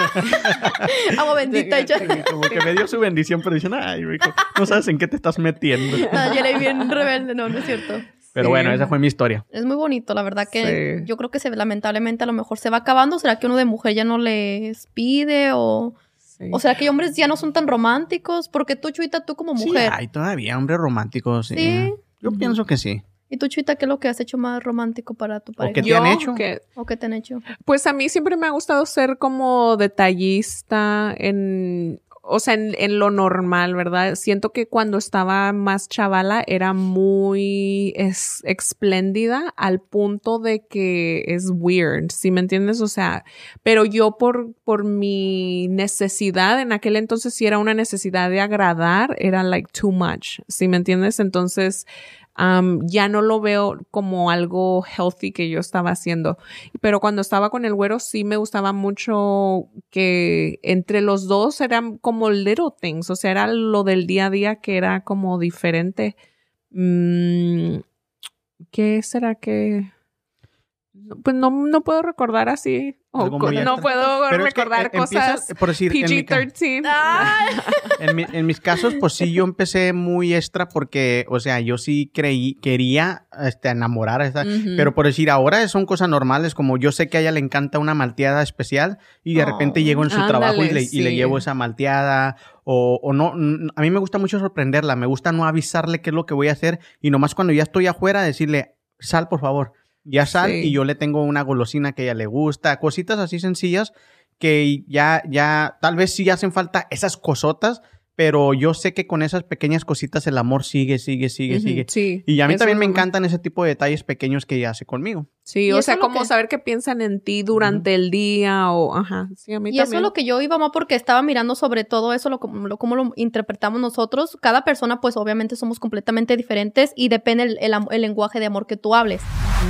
S4: Agua bendita. ya.
S3: como que me dio su bendición, pero dicen, ay, mijo, no sabes en qué te estás metiendo.
S4: No, yo le bien rebelde. No, no es cierto.
S3: Pero
S2: Sí.
S3: bueno, esa fue mi historia.
S4: Es muy bonito, la verdad que
S2: Sí.
S4: yo creo que se, lamentablemente a lo mejor se va acabando. ¿Será que uno de mujer ya no les pide? O,
S2: Sí.
S4: o será que hombres ya no son tan románticos? Porque tú, Chuita, tú como
S3: Sí,
S4: mujer.
S3: hay todavía hombres románticos. Sí.
S4: Sí.
S3: Yo pienso que sí.
S4: ¿Y tú, Chuita, qué es lo que has hecho más romántico para tu pareja?
S3: qué te
S2: Yo,
S3: han hecho?
S2: que-
S4: ¿O qué te han hecho?
S2: Pues a mí siempre me ha gustado ser como detallista en, o sea, en, en lo normal, ¿verdad? Siento que cuando estaba más chavala era muy es, espléndida al punto de que es weird, ¿sí me entiendes? O sea, pero yo por, por mi necesidad, en aquel entonces sí era una necesidad de agradar, era like too much, ¿sí me entiendes? Entonces, um, ya no lo veo como algo healthy que yo estaba haciendo. Pero cuando estaba con el güero sí me gustaba mucho que entre los dos eran como little things, o sea, era lo del día a día que era como diferente. Mm, ¿Qué será que...? No, Pues no, no puedo recordar así. o no puedo
S3: Pero es que,
S2: recordar
S3: eh, empiezas,
S2: cosas
S3: por decir, en mi, ca-
S2: PG-13.
S4: Ah.
S3: en, mi- en mis casos, pues sí, yo empecé muy extra porque, o sea, yo sí creí, quería este, enamorar a esa,
S2: Ujú.
S3: Pero por decir, ahora son cosas normales, como yo sé que a ella le encanta una malteada especial y de
S4: Oh,
S3: repente llego en su
S2: ándale,
S3: trabajo y le, y le llevo esa malteada o, o no, a mí me gusta mucho sorprenderla, me gusta no avisarle qué es lo que voy a hacer y nomás cuando ya estoy afuera decirle, sal por favor, ya sal
S2: Sí.
S3: y yo le tengo una golosina que a ella le gusta, cositas así sencillas que ya, ya, tal vez sí hacen falta esas cosotas, pero yo sé que con esas pequeñas cositas el amor sigue, sigue, sigue, sigue.
S2: Sí.
S3: Y a mí también me encantan ese tipo de detalles pequeños que ella hace conmigo.
S2: Sí,
S4: Y
S2: o
S4: eso
S2: sea,
S4: es lo
S2: como
S4: que-
S2: saber qué piensan en ti durante el día o, ajá, sí, a mí
S4: Y eso
S2: también.
S4: es lo que yo iba más porque estaba mirando sobre todo eso, lo, lo, cómo lo interpretamos nosotros. Cada persona, pues obviamente somos completamente diferentes y depende el, el el lenguaje de amor que tú hables.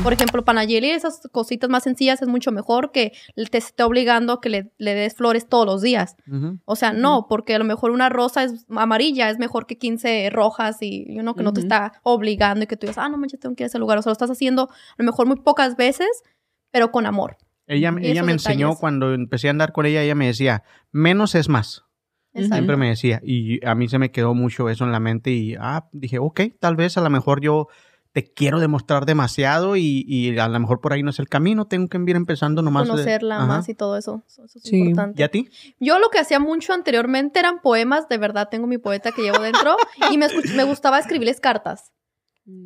S4: Por ejemplo, para Nayeli, esas cositas más sencillas es mucho mejor que te esté obligando a que le, le des flores todos los días. O sea, no, porque a lo mejor una rosa es amarilla, es mejor que 15 rojas y you know, que no te está obligando y que tú digas, ah, no manches, tengo que ir a ese lugar. O sea, lo estás haciendo a lo mejor muy pocas veces, pero con amor.
S3: Ella, ella me enseñó
S4: detalles.
S3: cuando empecé a andar con ella, ella me decía, menos es más.
S4: Exacto.
S3: Siempre me decía. Y a mí se me quedó mucho eso en la mente y ah, dije, ok, tal vez a lo mejor yo te quiero demostrar demasiado y, y a lo mejor por ahí no es el camino, tengo que ir empezando nomás.
S4: Conocerla más y todo eso. Eso es
S2: Sí.
S4: importante.
S3: ¿Y a ti?
S4: Yo lo que hacía mucho anteriormente eran poemas, de verdad tengo mi poeta que llevo dentro y me, me gustaba escribirles cartas.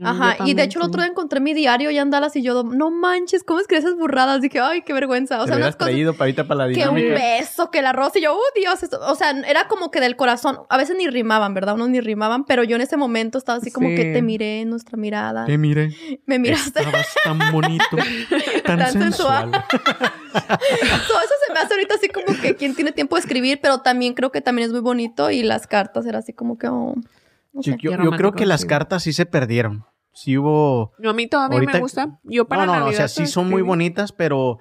S4: Ajá, y de hecho el otro día encontré mi diario y andalas y yo, no manches, ¿cómo escribes esas burradas? Dije, ay, qué vergüenza. O sea, unas cosas
S3: traído para ahorita para la
S4: que un beso, que el arroz y yo, uh, Dios, esto- o sea, era como que del corazón. A veces ni rimaban, ¿verdad? Unos ni rimaban, pero yo en ese momento estaba así como
S2: Sí.
S4: que te miré en nuestra mirada.
S3: Te mire,
S4: Me miraste.
S3: estabas tan bonito, tan,
S4: Tan
S3: sensual.
S4: sensual. Todo eso se me hace ahorita así como que quien tiene tiempo de escribir, pero también creo que también es muy bonito y las cartas era así como que, oh, no
S3: Yo,
S4: sé.
S3: yo-
S2: Qué
S3: yo creo que las
S2: sí.
S3: cartas sí se perdieron. Sí hubo...
S2: No, a mí todavía
S3: Ahorita-
S2: me gusta. Yo para
S3: no, no, no, o sea,
S2: Navidad
S3: sí son muy bonitas, pero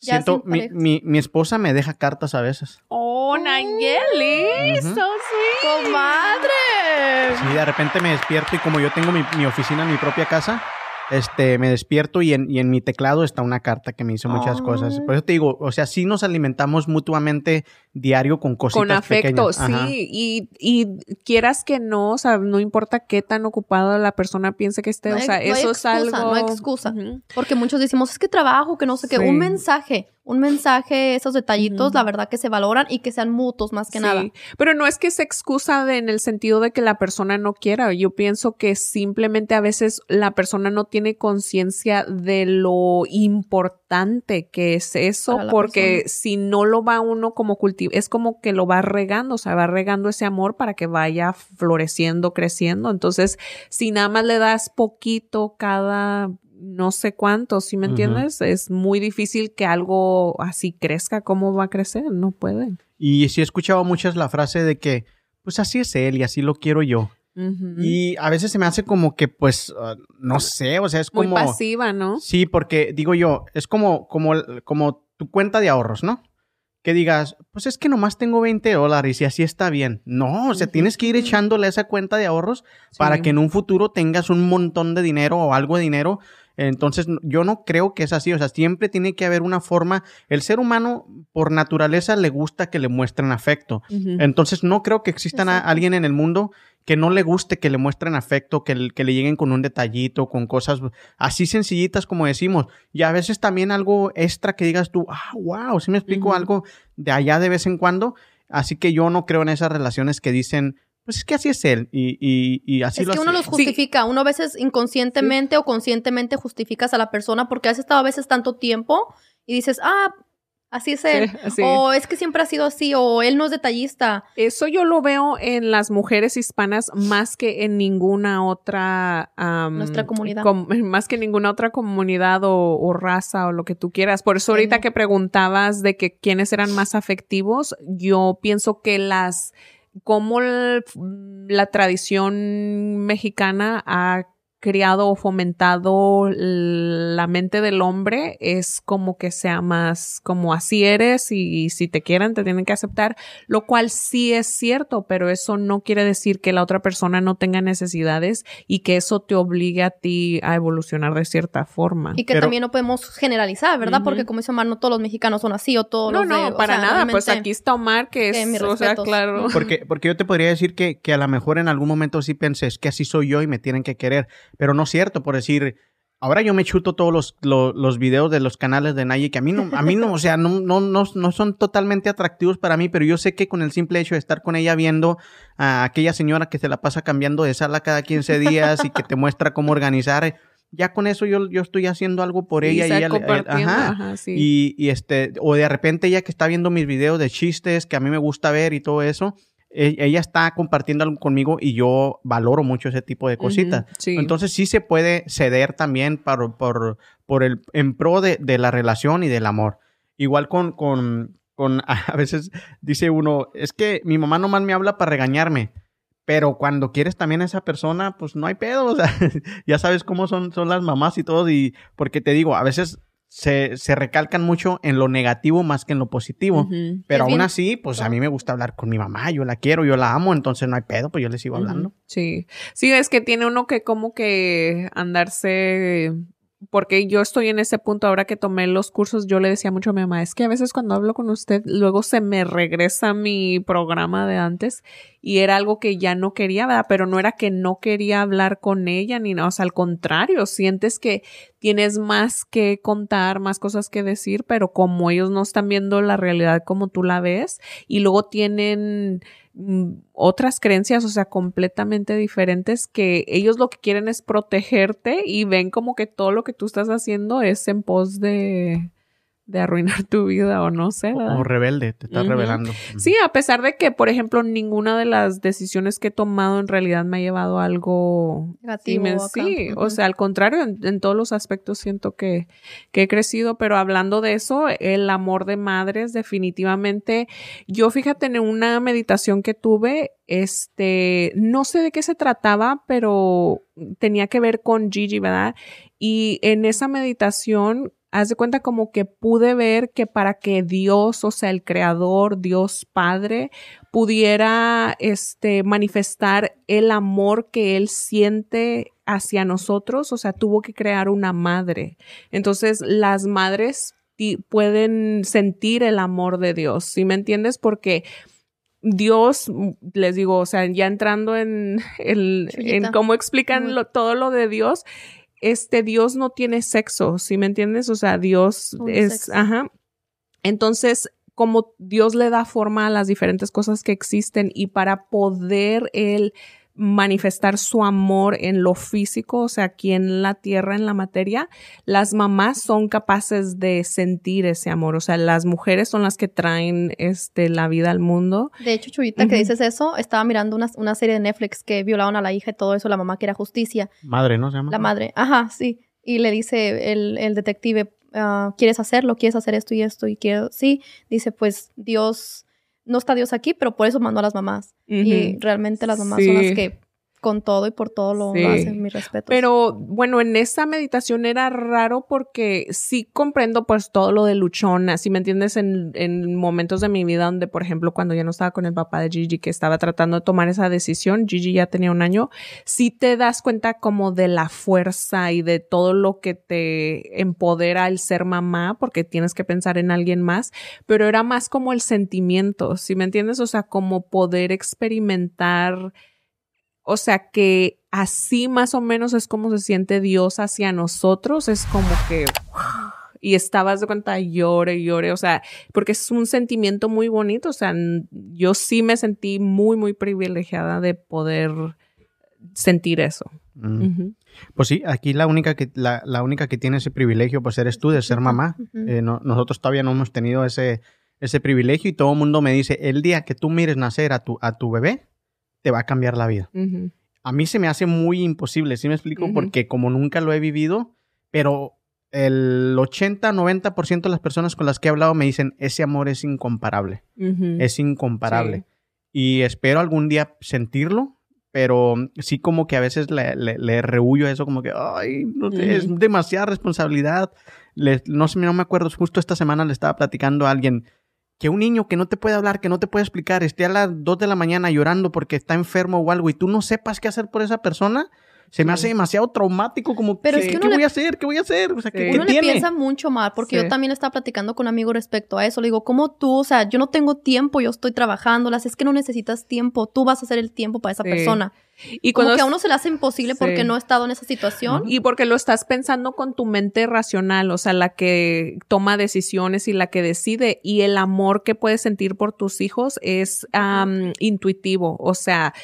S4: Ya
S3: siento, mi, mi, mi esposa me deja cartas a veces.
S2: Oh, Nayeli,
S3: Ujú.
S2: so sweet.
S4: ¡Comadre!
S3: Sí, de repente me despierto y como yo tengo mi, mi oficina en mi propia casa, este, me despierto y en, y en mi teclado está una carta que me hizo muchas cosas. Por eso te digo, o sea, sí nos alimentamos mutuamente diario con cositas
S2: Con afecto,
S3: pequeñas.
S2: Sí. Y, y quieras que no, o sea, no importa qué tan ocupada la persona piense que esté,
S4: No
S2: o sea,
S4: no hay
S2: eso
S4: excusa,
S2: es algo.
S4: no hay excusa.
S2: Ujú.
S4: Porque muchos decimos, es que trabajo, que no sé qué.
S2: Sí.
S4: Un mensaje, un mensaje, esos detallitos, la verdad que se valoran y que sean mutuos más que
S2: Sí,
S4: nada.
S2: Pero no es que se excusa de- en el sentido de que la persona no quiera. Yo pienso que simplemente a veces la persona no tiene conciencia de lo importante que es eso, porque
S4: persona.
S2: si no lo va uno como cultivo, es como que lo va regando, o sea, va regando ese amor para que vaya floreciendo, creciendo. Entonces, si nada más le das poquito cada no sé cuánto, ¿sí me entiendes? Es muy difícil que algo así crezca. ¿Cómo va a crecer? No puede.
S3: Y sí he escuchado muchas la frase de que, pues así es él y así lo quiero yo. Y a veces se me hace como que, pues, ah, no sé, o sea, es
S2: Muy
S3: como...
S2: pasiva, ¿no?
S3: Sí, porque digo yo, es como, como, como tu cuenta de ahorros, ¿no? Que digas, pues es que nomás tengo 20 dólares y así está bien. No, o sea, tienes que ir echándole esa cuenta de ahorros para que en un futuro tengas un montón de dinero o algo de dinero. Entonces, yo no creo que es así. O sea, siempre tiene que haber una forma. El ser humano, por naturaleza, le gusta que le muestren afecto. Entonces, no creo que exista alguien en el mundo que no le guste que le muestren afecto, que, le lleguen con un detallito, con cosas así sencillitas como decimos. Y a veces también algo extra que digas tú, ah, wow, si me explico algo de allá de vez en cuando. Así que yo no creo en esas relaciones que dicen, pues es que así es él. Y, y, y así
S4: es
S3: lo
S4: que uno
S3: hace.
S4: los justifica. Uno a veces inconscientemente o conscientemente justificas a la persona porque has estado a veces tanto tiempo y dices, ah, así es él.
S2: Sí.
S4: O es que siempre ha sido así, o él no es detallista.
S2: Eso yo lo veo en las mujeres hispanas más que en ninguna otra...
S4: Nuestra comunidad.
S2: com- más que en ninguna otra comunidad o, o raza o lo que tú quieras. Por eso ahorita
S4: Sí.
S2: que preguntabas de que quiénes eran más afectivos, yo pienso que las... como el- la tradición mexicana ha criado o fomentado la mente del hombre es como que sea más como así eres y si te quieren te tienen que aceptar, lo cual sí es cierto, pero eso no quiere decir que la otra persona no tenga necesidades y que eso te obligue a ti a evolucionar de cierta forma.
S4: Y que
S3: Pero-
S4: también no podemos generalizar, ¿verdad? Porque como dice Omar, no todos los mexicanos son así o todos
S2: no,
S4: los
S2: no,
S4: o
S2: para
S4: sea,
S2: nada, pues aquí está Omar que
S4: que
S2: es,
S4: mis
S2: o sea,
S4: respetos.
S2: claro.
S3: Porque, porque yo te podría decir que, que a lo mejor en algún momento sí pensé, es que así soy yo y me tienen que querer, pero no es cierto, por decir, ahora yo me chuto todos los, lo- los, videos de los canales de Naye que a mí no, a mí no, o sea, no, no, no, no son totalmente atractivos para mí, pero yo sé que con el simple hecho de estar con ella viendo a aquella señora que se la pasa cambiando de sala cada 15 días y que te muestra cómo organizar, ya con eso yo, yo estoy haciendo algo por ella y ella, le-
S2: compartiendo,
S3: ajá.
S2: ajá, sí.
S3: Y, y este, o de repente ella que está viendo mis videos de chistes que a mí me gusta ver y todo eso, ella está compartiendo algo conmigo y yo valoro mucho ese tipo de cositas.
S2: Sí.
S3: Entonces sí se puede ceder también por, por, por el, en pro de, de la relación y del amor. Igual con, con, con, a veces dice uno, es que mi mamá nomás me habla para regañarme. Pero cuando quieres también a esa persona, pues no hay pedo. O sea, ya sabes cómo son, son las mamás y todo. Y porque te digo, a veces se, se recalcan mucho en lo negativo más que en lo positivo. Pero aún
S4: bien-
S3: así, pues a mí me gusta hablar con mi mamá. Yo la quiero, yo la amo. Entonces no hay pedo, pues yo le sigo hablando.
S2: Sí. Sí, es que tiene uno que como que andarse porque yo estoy en ese punto ahora que tomé los cursos, yo le decía mucho a mi mamá, es que a veces cuando hablo con usted, luego se me regresa mi programa de antes y era algo que ya no quería, ¿verdad? Pero no era que no quería hablar con ella ni nada, o sea, al contrario, sientes que tienes más que contar, más cosas que decir, pero como ellos no están viendo la realidad como tú la ves y luego tienen mm, otras creencias, o sea, completamente diferentes, que ellos lo que quieren es protegerte y ven como que todo lo que tú estás haciendo es en pos de, de arruinar tu vida o no sé. ¿verdad?
S3: O rebelde, te estás
S2: Ujú.
S3: revelando.
S2: Sí, a pesar de que, por ejemplo, ninguna de las decisiones que he tomado en realidad me ha llevado a algo
S4: Negativo
S2: sí, o sea, al contrario, en, en todos los aspectos siento que, que he crecido, pero hablando de eso, el amor de madres, definitivamente, yo fíjate en una meditación que tuve, este, no sé de qué se trataba, pero tenía que ver con Gigi, ¿verdad? Y en esa meditación, haz de cuenta como que pude ver que para que Dios, o sea, el creador, Dios Padre, pudiera este manifestar el amor que él siente hacia nosotros, o sea, tuvo que crear una madre. Entonces, las madres pueden sentir el amor de Dios, ¿sí me entiendes? Porque Dios, mm, les digo, o sea, ya entrando en, el, en cómo explican lo- todo lo de Dios, este Dios no tiene sexo, ¿sí me entiendes? O sea, Dios es, ajá. Entonces, como Dios le da forma a las diferentes cosas que existen y para poder él manifestar su amor en lo físico, o sea, aquí en la tierra, en la materia, las mamás son capaces de sentir ese amor, o sea, las mujeres son las que traen este la vida al mundo.
S4: De hecho, Chuyita, que dices eso, estaba mirando una, una serie de Netflix que violaron a la hija y todo eso, la mamá que era justicia,
S3: Madre, ¿no se llama?
S4: la madre, ajá, sí, y le dice el, el detective, ah, ¿quieres hacerlo? ¿Quieres hacer esto y esto? Y quiero, sí, dice, pues Dios, no está Dios aquí, pero por eso mandó a las mamás. Y realmente las mamás son las que con todo y por todo lo,
S2: Sí.
S4: lo hace, mi respeto.
S2: Pero bueno, en esa meditación era raro porque sí comprendo pues todo lo de luchona, si me entiendes, en, en momentos de mi vida donde, por ejemplo, cuando ya no estaba con el papá de Gigi, que estaba tratando de tomar esa decisión, Gigi ya tenía un año, sí te das cuenta como de la fuerza y de todo lo que te empodera el ser mamá, porque tienes que pensar en alguien más, pero era más como el sentimiento, si me entiendes, o sea, como poder experimentar o sea que así más o menos es como se siente Dios hacia nosotros, es como que y estabas de cuenta llore, llore, o sea, porque es un sentimiento muy bonito, o sea, yo sí me sentí muy, muy privilegiada de poder sentir eso.
S3: Mm. Pues sí, aquí la única que la, la única que tiene ese privilegio pues eres tú de ser mamá. Eh, no- nosotros todavía no hemos tenido ese, ese privilegio y todo el mundo me dice, el día que tú mires nacer a tu, a tu bebé, te va a cambiar la vida. A mí se me hace muy imposible, ¿sí me explico? Porque como nunca lo he vivido, pero el 80-90% de las personas con las que he hablado me dicen, ese amor es incomparable, es incomparable. Y espero algún día sentirlo, pero sí como que a veces le, le, le rehuyo a eso, como que, ay, no es demasiada responsabilidad. Le- no sé, no me acuerdo, justo esta semana le estaba platicando a alguien que un niño que no te puede hablar, que no te puede explicar, esté a las 2 de la mañana llorando porque está enfermo o algo y tú no sepas qué hacer por esa persona, se me
S2: Sí.
S3: hace demasiado traumático, como,
S4: Pero
S3: ¿qué,
S4: es que
S3: ¿qué voy a hacer? ¿Qué voy a hacer? O sea, ¿qué,
S2: Sí.
S3: qué
S4: Uno le
S3: tiene?
S4: piensa mucho mal, porque
S2: Sí.
S4: yo también estaba platicando con un amigo respecto a eso. Le digo, ¿cómo tú? O sea, yo no tengo tiempo, yo estoy trabajando. Las es que no necesitas tiempo, tú vas a hacer el tiempo para esa persona.
S2: Y
S4: Como
S2: cuando
S4: que a uno se le hace imposible
S2: Sí.
S4: porque no ha estado en esa situación.
S2: Y porque lo estás pensando con tu mente racional, o sea, la que toma decisiones y la que decide, y el amor que puedes sentir por tus hijos es intuitivo, o sea,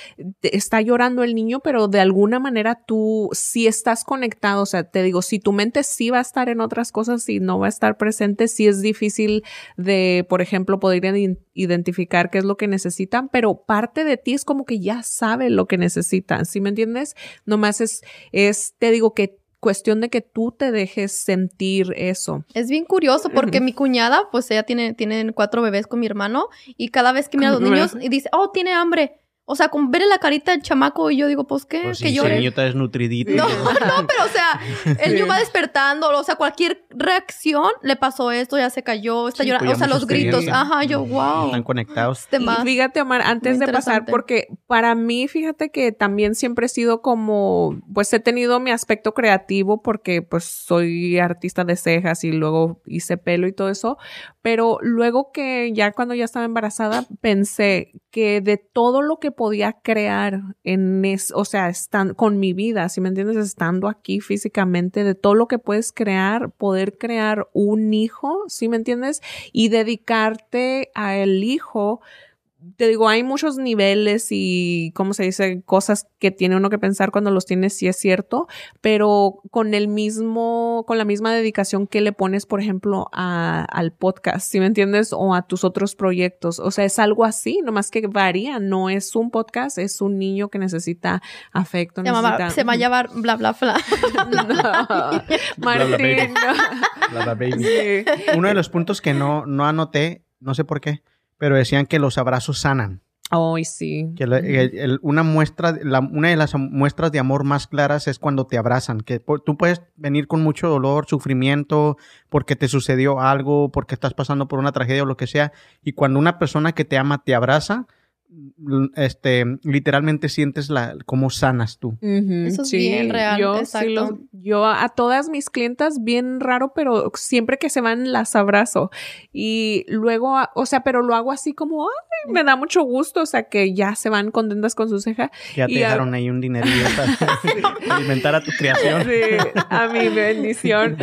S2: está llorando el niño, pero de alguna manera tú sí estás conectado, o sea, te digo, si tu mente sí va a estar en otras cosas y no va a estar presente, sí es difícil de, por ejemplo, poder identificar qué es lo que necesitan, pero parte de ti es como que ya sabe lo que necesitan, ¿sí me entiendes? Nomás es, es, te digo que cuestión de que tú te dejes sentir eso.
S4: Es bien curioso porque mi cuñada, pues ella tiene, tiene cuatro bebés con mi hermano y cada vez que mira a los
S2: ¿Cómo
S4: niños y dice, oh, tiene hambre. O sea, con verle la carita del chamaco y yo digo, pues qué,
S3: Pues sí,
S4: que
S3: si
S4: llore.
S3: el niño está desnutridito.
S4: No, no, pero o sea, el niño
S2: Sí.
S4: va despertando, o sea, cualquier reacción le pasó esto, ya se cayó, está
S3: Sí,
S4: llorando,
S3: pues
S4: o sea, los gritos, ajá, yo, wow.
S3: Están conectados.
S2: Y fíjate, Omar, antes
S4: Muy
S2: de pasar, porque para mí, fíjate que también siempre he sido como, pues he tenido mi aspecto creativo porque pues soy artista de cejas y luego hice pelo y todo eso, pero luego que ya cuando ya estaba embarazada pensé que de todo lo que podía crear en es, o sea, están con mi vida, si me entiendes, estando aquí físicamente, de todo lo que puedes crear, poder crear un hijo, si me entiendes, y dedicarte a el hijo te digo, hay muchos niveles y, ¿cómo se dice? Cosas que tiene uno que pensar cuando los tienes, sí es cierto, pero con el mismo, con la misma dedicación que le pones, por ejemplo, a- al podcast, ¿sí me entiendes? O a tus otros proyectos. O sea, es algo así, nomás que varía. No es un podcast, es un niño que necesita afecto. Necesita...
S4: se va a llamar bla, bla, bla.
S2: No, Martín, no.
S3: La baby.
S2: Sí.
S3: Uno de los puntos que no, no anoté, no sé por qué, pero decían que los abrazos sanan.
S2: Ay, sí.
S3: Que la- el- el- una muestra, la- una de las muestras de amor más claras es cuando te abrazan. Que po- tú puedes venir con mucho dolor, sufrimiento, porque te sucedió algo, porque estás pasando por una tragedia o lo que sea. Y cuando una persona que te ama te abraza, este, literalmente sientes la, cómo sanas tú.
S4: Eso es bien real,
S2: Yo, sí yo a todas mis clientas, bien raro, pero siempre que se van las abrazo. Y luego, o sea, pero lo hago así como, ay, me da mucho gusto, o sea, que ya se van contentas con su ceja.
S3: Ya te
S2: Y a-
S3: dejaron ahí un dinerillo para alimentar a tu creación.
S2: Sí, a mi bendición.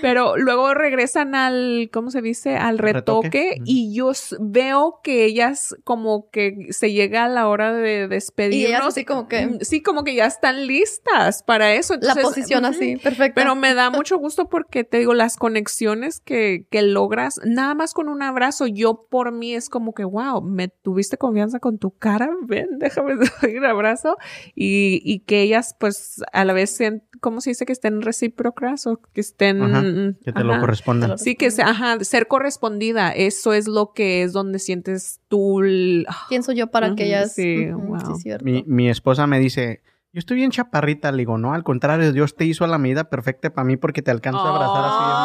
S2: Pero luego regresan al, ¿cómo se dice? Al
S3: Retoque.
S2: y yo veo que ellas como que se llega a la hora de
S4: Y
S2: despedirnos.
S4: ellas así como que
S2: Mm, Sí, como que ya están listas para eso.
S4: la posición así, perfecta.
S2: Pero me da mucho gusto porque te digo, las conexiones que, que logras, nada más con un abrazo, yo por mí es como que, wow, me tuviste confianza con tu cara, ven, déjame dar un abrazo. Y, y que ellas, pues, a la vez, sean, ¿cómo se dice? Que estén recíprocas o que estén...
S3: Ajá, Que te lo correspondan.
S2: Sí, que sea, ajá, ser correspondida, eso es lo que es donde sientes tú, el-
S4: ¿Quién soy yo para que ellas.
S2: sí, wow.
S4: sí, es cierto.
S3: Mi, mi esposa me dice, yo estoy bien chaparrita. Le digo, no, al contrario, Dios te hizo a la medida perfecta para mí porque te alcanzo a abrazar así. bonito".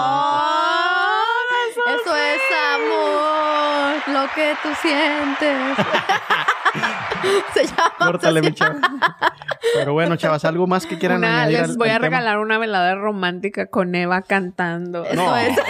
S4: Eso es amor, lo que tú sientes. Se llama.
S3: Córtale, mi chava. Pero bueno, chavas, ¿algo más que quieran
S2: Una-
S3: añadir
S2: les
S3: al-
S2: voy a
S3: tema?
S2: regalar una velada romántica con Eva cantando.
S4: Eso
S3: No.
S4: es.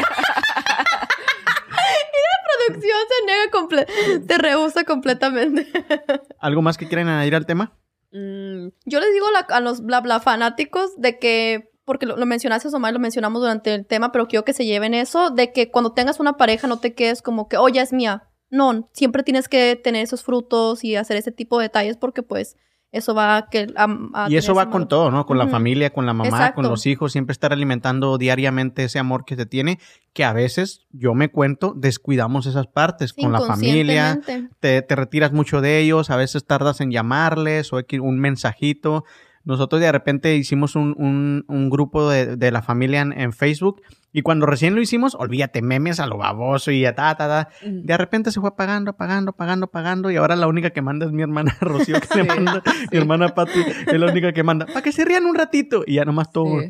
S4: producción se niega comple- se rehúsa completamente.
S3: ¿Algo más que quieran añadir al tema?
S2: Mm,
S4: Yo les digo la- a los bla bla fanáticos de que, porque lo, lo mencionaste, Omar, lo mencionamos durante el tema, pero quiero que se lleven eso, de que cuando tengas una pareja no te quedes como que, oh, ya es mía. No, siempre tienes que tener esos frutos y hacer ese tipo de detalles porque pues eso va a que... a- a
S3: Y eso va con todo, ¿no? Con la familia, con la mamá,
S4: Exacto.
S3: con los hijos, siempre estar alimentando diariamente ese amor que se tiene, que a veces, yo me cuento, descuidamos esas partes con la familia, te, te retiras mucho de ellos, a veces tardas en llamarles o un mensajito. Nosotros de repente hicimos un, un- un grupo de, de la familia en, en Facebook y cuando recién lo hicimos, olvídate, memes a lo baboso y a ta, ta, ta. De repente se fue apagando, apagando, apagando, apagando y ahora la única que manda es mi hermana Rocío, que le
S2: Sí,
S3: manda, mi hermana Pati es la única que manda, para que se rían un ratito y ya nomás todo,
S2: Sí.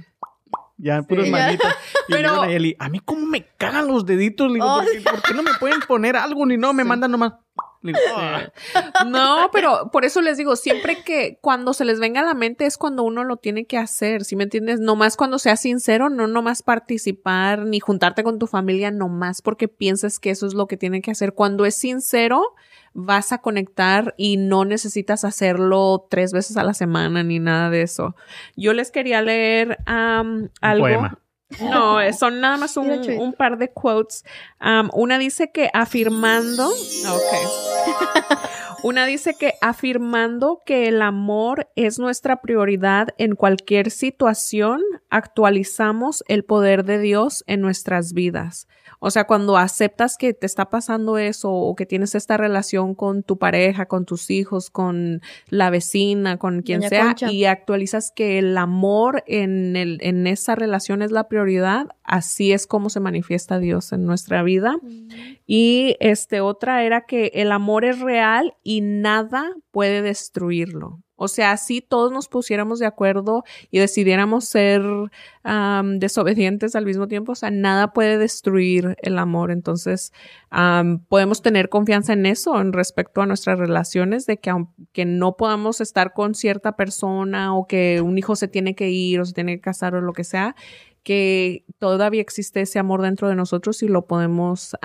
S3: ya puros
S2: Sí.
S3: manitas. Y
S2: Pero-
S3: a Nayeli, a mí cómo me cagan los deditos, le digo,
S4: Oh.
S3: ¿por, qué, por qué no me pueden poner algo ni no? Me
S2: Sí.
S3: mandan nomás.
S2: No, pero por eso les digo, siempre que cuando se les venga a la mente es cuando uno lo tiene que hacer, ¿sí me entiendes? Nomás cuando seas sincero, no nomás participar ni juntarte con tu familia, nomás porque piensas que eso es lo que tiene que hacer. Cuando es sincero, vas a conectar y no necesitas hacerlo tres veces a la semana ni nada de eso. Yo les quería leer am, algo.
S3: poema.
S2: No, eh, son nada más un, par de quotes. Um, una dice que afirmando. Ok. Una dice que afirmando que el amor es nuestra prioridad en cualquier situación, actualizamos el poder de Dios en nuestras vidas. O sea, cuando aceptas que te está pasando eso o que tienes esta relación con tu pareja, con tus hijos, con la vecina, con quien
S4: Doña
S2: sea,
S4: Concha.
S2: y actualizas que el amor en, el, en esa relación es la prioridad, así es como se manifiesta Dios en nuestra vida. Y este otra era que el amor es real y nada puede destruirlo. O sea, si todos nos pusiéramos de acuerdo y decidiéramos ser desobedientes al mismo tiempo, o sea, nada puede destruir el amor. Entonces, am, podemos tener confianza en eso en respecto a nuestras relaciones, de que aunque no podamos estar con cierta persona o que un hijo se tiene que ir o se tiene que casar o lo que sea, que todavía existe ese amor dentro de nosotros y lo podemos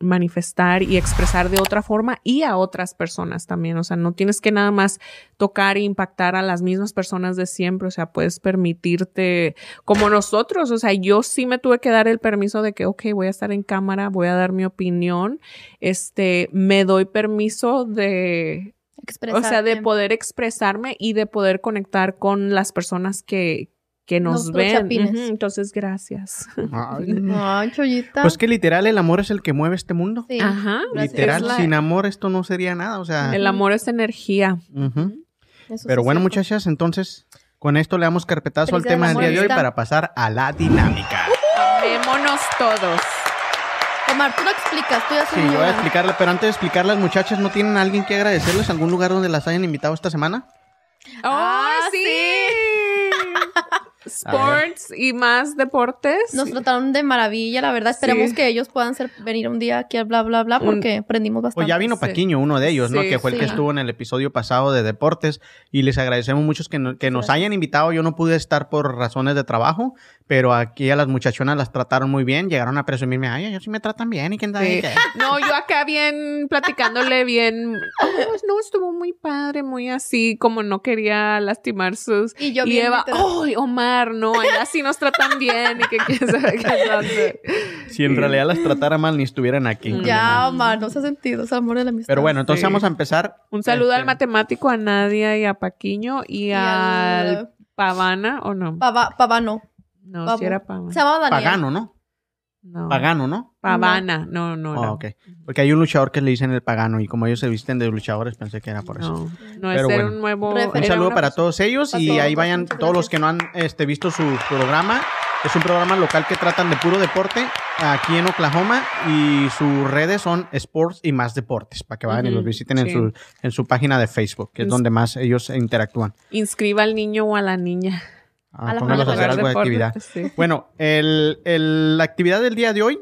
S2: manifestar y expresar de otra forma y a otras personas también. O sea, no tienes que nada más tocar e impactar a las mismas personas de siempre. O sea, puedes permitirte, como nosotros, o sea, yo sí me tuve que dar el permiso de que, ok, voy a estar en cámara, voy a dar mi opinión. Este, me doy permiso de, o sea, de poder expresarme y de poder conectar con las personas que, que nos
S4: Nuestros
S2: ven.
S4: chapines.
S2: Ujú, Entonces, gracias.
S3: Ay.
S4: Ay, chollita.
S3: Pues que literal el amor es el que mueve este mundo.
S4: Sí.
S2: Ajá.
S3: Literal,
S2: la-
S3: sin amor esto no sería nada, o sea.
S2: El amor es energía.
S3: ujú.
S4: Eso
S3: Pero
S4: sí
S3: bueno,
S4: cierto.
S3: muchachas, entonces con esto le damos carpetazo al
S4: Feliz día
S3: tema
S4: del
S3: día de hoy para pasar a la dinámica.
S2: Amémonos todos.
S4: Omar, tú lo explicas, tú ya
S3: Sí, yo voy a
S4: muy
S3: explicarle, pero antes de explicarlas, muchachas, ¿no tienen a alguien que agradecerles? ¿Algún lugar donde las hayan invitado esta semana?
S4: Ah,
S2: ¡Oh, sí! Sports y más deportes.
S4: Nos trataron de maravilla, la verdad. Esperemos
S2: Sí.
S4: que ellos puedan ser, venir un día aquí a bla, bla, bla,
S2: Un-
S4: porque aprendimos bastante.
S3: Pues ya vino
S2: Sí.
S3: Paquiño, uno de ellos, ¿no? Que fue el que estuvo en el episodio pasado de deportes y les agradecemos mucho que, no- que nos hayan invitado. Yo no pude estar por razones de trabajo, pero aquí a las muchachonas las trataron muy bien. Llegaron a presumirme, ay, ellos sí me tratan bien y quién sabe
S2: Sí.
S3: qué".
S2: No, yo acá bien platicándole bien. "Oh, no, estuvo muy padre, muy así, como no quería lastimar sus.
S4: Y yo
S2: y
S4: bien
S2: Eva. ¡ay, Omar! No, allá sí nos tratan bien y que quién sabe qué.
S3: Si en realidad las tratara mal ni estuvieran aquí.
S2: Mm.
S4: Ya, Omar, no se ha sentido, es amor de la amistad.
S3: Pero bueno, entonces
S2: Sí.
S3: vamos a empezar.
S2: Un saludo
S3: Este,
S2: al matemático, a Nadia y a Paquiño y,
S4: Y
S2: al
S4: al-
S2: Pavana, ¿o no?
S4: Pava- Pavano.
S2: No, si era Pavana.
S4: Se llama Daniel.
S3: Pagano, ¿no?
S2: No.
S3: Pagano, ¿no?
S2: Pavana, no, no.
S3: Ah,
S2: no.
S3: ok. Porque hay un luchador que le dicen el pagano y como ellos se visten de luchadores, pensé que era por eso.
S2: No, no
S3: Pero
S2: es ser
S3: bueno.
S2: un nuevo.
S3: Un saludo para todos ellos
S4: Para
S3: y
S4: todos,
S3: ahí vayan todos los que no han este, visto su programa. Es un programa local que tratan de puro deporte aquí en Oklahoma y sus redes son Sports y más deportes para que vayan y los visiten en, su, en su página de Facebook, que es
S2: Ins-
S3: donde más ellos interactúan.
S2: Inscriba al niño o a la niña.
S3: Ah,
S4: A la
S3: pónganlos a hacer
S2: jugar
S3: algo de
S2: deporte,
S3: actividad.
S2: sí.
S3: Bueno, el- el- la actividad del día de hoy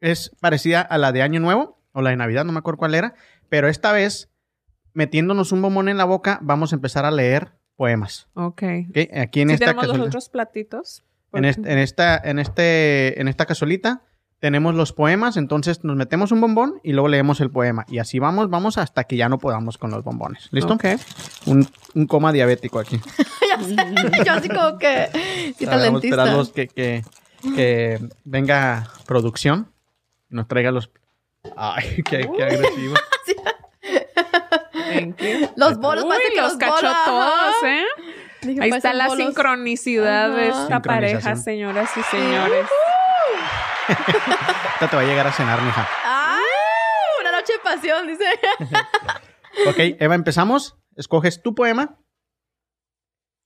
S3: es parecida a la de Año Nuevo o la de Navidad, no me acuerdo cuál era, pero esta vez, metiéndonos un bombón en la boca, vamos a empezar a leer poemas.
S2: Ok.
S3: ¿ok? Aquí en
S2: ¿Sí
S3: esta
S2: tenemos los otros platitos?
S3: en, est- en esta, en, este, en esta cazuelita tenemos los poemas, entonces nos metemos un bombón y luego leemos el poema. Y así vamos, vamos hasta que ya no podamos con los bombones. ¿Listo?
S2: Ok.
S3: Un, un coma diabético aquí.
S4: ya sé. Yo así como que.
S3: Ahora vamos a
S4: talentista.
S3: esperarlos que, que, que venga producción y nos traiga los... Ay, qué, qué agresivo.
S2: Thank you.
S4: Los bolos,
S2: Uy,
S4: parece que
S2: los
S4: los
S2: cachó
S4: bolos,
S2: todos. ¿eh?
S4: Dije,
S2: Ahí está la
S4: bolos.
S2: sincronicidad de esta pareja, señoras y señores.
S3: Ahorita te va a llegar a cenar, mija.
S4: ¡Ay! Una noche de pasión, dice.
S3: Ok, Eva, empezamos. Escoges tu poema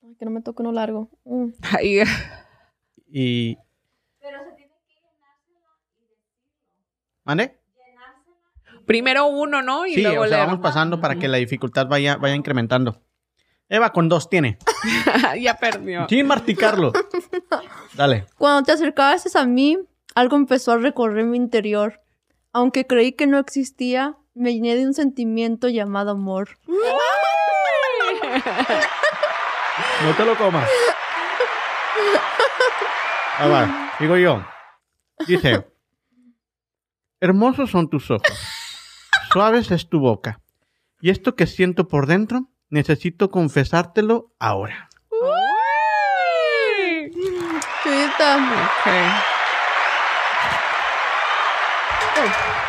S4: Ay, que no me toque uno largo. Mm.
S2: Ay,
S3: y... ¿Mande?
S2: primero uno, ¿no? Y
S3: Sí,
S2: luego
S3: o sea, vamos pasando para que la dificultad vaya, vaya incrementando. Eva, con dos tiene.
S2: ya perdió.
S3: Sin marticarlo. Dale.
S4: Cuando te acercabas a mí, algo empezó a recorrer mi interior. Aunque creí que no existía, me llené de un sentimiento llamado amor.
S3: No te lo comas. Ah, va. Digo yo. Dice, hermosos son tus ojos, suaves es tu boca. Y esto que siento por dentro, necesito confesártelo ahora.
S2: Uy.
S4: Chulita.
S2: Ok.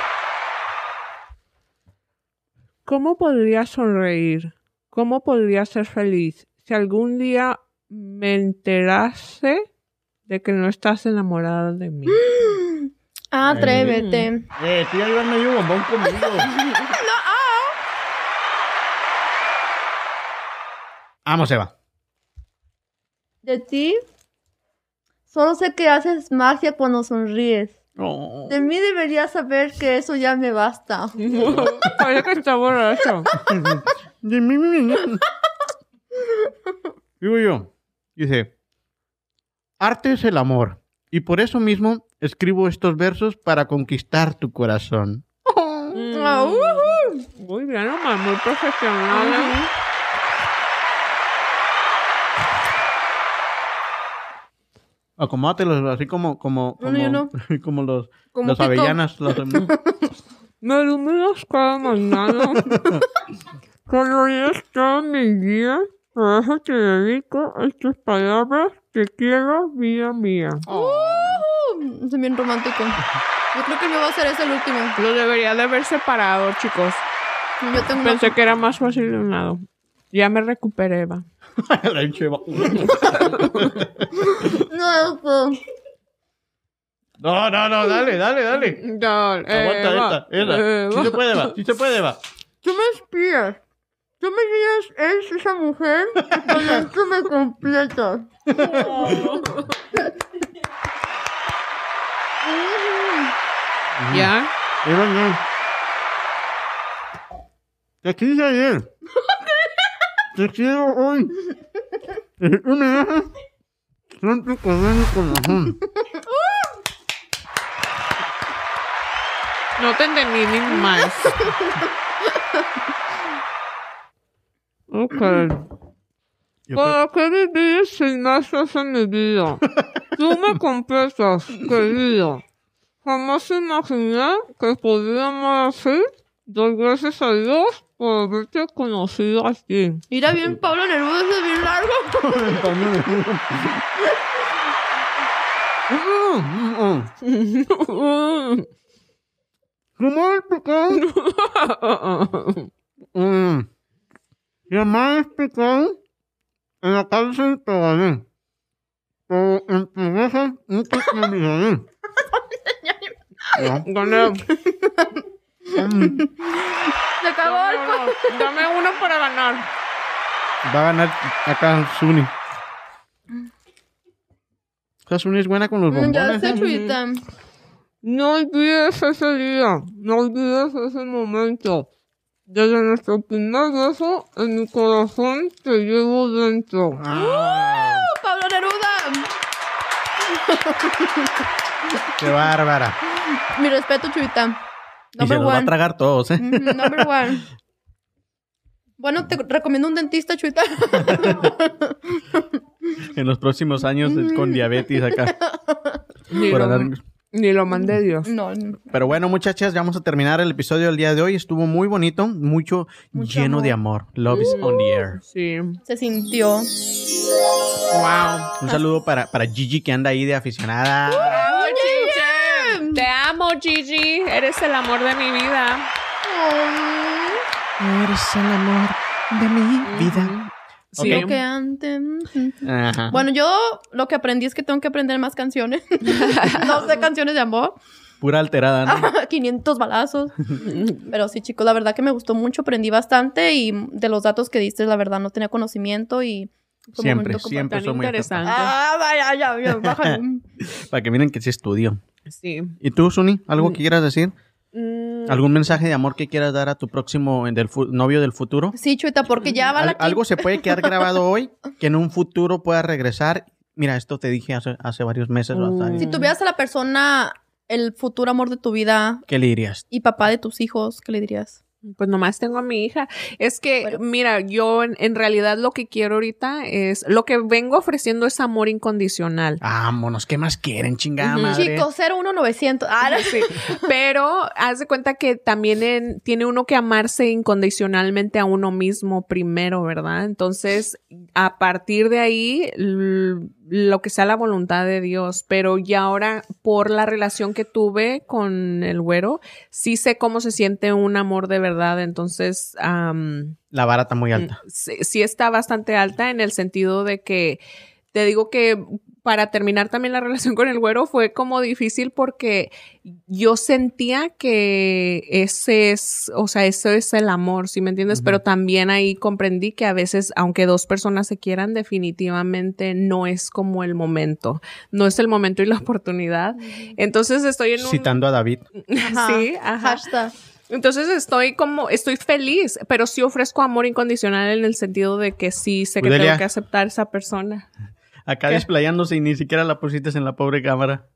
S2: ¿Cómo podría sonreír? ¿Cómo podría ser feliz si algún día me enterase de que no estás enamorada de mí?
S4: Atrévete.
S3: Eh, tú ya llevas medio bombón conmigo. Vamos, Eva.
S4: De ti, solo sé que haces magia cuando sonríes.
S3: Oh.
S4: De mí deberías saber que eso ya me basta.
S2: Parece que está borracho.
S3: Digo yo, dice, arte es el amor, y por eso mismo escribo estos versos para conquistar tu corazón.
S2: Mm. Muy bien, Omar, muy profesional. ¿eh?
S3: Acomódatelos así como, como,
S4: No, no, yo
S3: como, como los,
S4: Como
S3: avellanas. Los,
S2: Me iluminas cada mañana. Cuando ya está mi día, por eso te dedico estas palabras. Te quiero, vida mía.
S4: Uh, es bien romántico. Yo creo que me va a hacer ese el último.
S2: Lo debería de haber separado, chicos.
S4: Yo tengo una...
S2: Pensé que era más fácil de un lado. Ya me recuperé, va.
S3: La hinche va-
S4: No, no
S3: no, no, no, dale, dale, dale.
S2: Dale,
S3: Aguanta
S2: Eva,
S3: esta, esta.
S2: Eva.
S3: Sí se puede, va, sí se puede, va.
S4: Tú me espías. Tú me dices, eres esa mujer con esto me completas.
S2: ¿Ya?
S3: Eva, no. Te quise ayer. Te quiero hoy. Y tú me dejas siempre con mi corazón.
S2: No te entendí ni más. Ok. ¿Para qué vivir sin gracias en mi vida? Tú me completas, querido. Jamás imaginé que podía amar así. Doy gracias a Dios haberte conocido así.
S4: Mira bien, Pablo Neruda, es bien largo.
S3: creo- ¿Cómo explicar? Mm. Llamar explicado en la cárcel. Pero en tu te olvidaré. No.
S2: Gané.
S3: Mm.
S4: Se acabó el...
S2: Dame uno, dame uno para ganar.
S3: Va a ganar acá Suni. Suni es buena con los
S4: Mm, Ya
S3: bombones.
S4: sé,
S3: ¿eh?
S4: Chuita.
S2: No olvides ese día, no olvides ese momento. Desde nuestro primer beso, en mi corazón te llevo dentro.
S3: Ah,
S4: Pablo Neruda.
S3: ¡Qué bárbara!
S4: Mi respeto, Chuita.
S3: Y se
S4: Number
S3: los va a
S4: one.
S3: tragar todos, ¿eh?
S4: Ujú, Number one. Bueno, te recomiendo un dentista, Chuita.
S3: En los próximos años es con diabetes acá.
S2: Ni
S3: Por
S2: lo,
S3: andar-
S2: ni lo mandé Dios.
S4: No, no.
S3: Pero bueno, muchachas, ya vamos a terminar el episodio del día de hoy. Estuvo muy bonito, mucho,
S4: Mucho
S3: lleno
S4: amor.
S3: de amor. Love is on the air.
S2: Sí.
S4: se sintió.
S2: Wow.
S3: Un saludo para, para Gigi que anda ahí de aficionada.
S2: Te amo, Gigi. Eres el amor de mi vida.
S3: Eres el amor de mi vida.
S2: Sí.
S4: Lo que antes.
S3: Ajá.
S4: Bueno, yo lo que aprendí es que tengo que aprender más canciones. no sé canciones de amor.
S3: Pura alterada, ¿no?
S4: 500 balazos. Pero sí, chicos, la verdad que me gustó mucho. Aprendí bastante y de los datos que diste, la verdad, no tenía conocimiento y... fue
S3: Siempre, siempre soy muy
S2: interesante.
S4: Ah, vaya, ya, ya, bájale.
S3: Para que miren que sí estudio.
S2: Sí.
S3: ¿Y tú, Suni? ¿Algo que quieras decir?
S2: Mm,
S3: ¿Algún mensaje de amor que quieras dar a tu próximo del novio del futuro?
S4: Sí, Chuita, porque ya va
S3: Al-
S4: la...
S3: algo se puede quedar grabado hoy que en un futuro pueda regresar. Mira, esto te dije hace, hace varios meses. o hasta-
S2: Mm.
S4: Si tuvieras a la persona, el futuro amor de tu vida
S3: ¿Qué le dirías?
S4: y papá de tus hijos, ¿qué le dirías?
S2: Pues nomás tengo a mi hija. Es que,
S4: Bueno.
S2: mira, yo en, en realidad lo que quiero ahorita es, lo que vengo ofreciendo es amor incondicional.
S3: Vámonos, ¿qué más quieren, chingada madre?
S4: Chicos, 01900. Ah, no.
S2: Sí, pero haz de cuenta que también en- tiene uno que amarse incondicionalmente a uno mismo primero, ¿verdad? Entonces, a partir de ahí, lo que sea la voluntad de Dios, pero ya ahora por la relación que tuve con el güero, sí sé cómo se siente un amor de verdad, entonces,
S3: La vara está muy alta.
S2: sí, sí está bastante alta en el sentido de que te digo que para terminar también la relación con el güero fue como difícil porque yo sentía que ese es, o sea, eso es el amor, ¿sí me entiendes? Pero también ahí comprendí que a veces, aunque dos personas se quieran, definitivamente no es como el momento, no es el momento y la oportunidad. Entonces estoy en un...
S3: Citando a David.
S4: Ajá.
S2: Sí, ajá.
S4: Hashtag.
S2: Entonces estoy como, estoy feliz, pero sí ofrezco amor incondicional en el sentido de que sí sé que
S3: Udelia.
S2: tengo que aceptar a esa persona.
S3: Acá
S2: ¿Qué?
S3: desplayándose y ni siquiera la pusiste en la pobre cámara.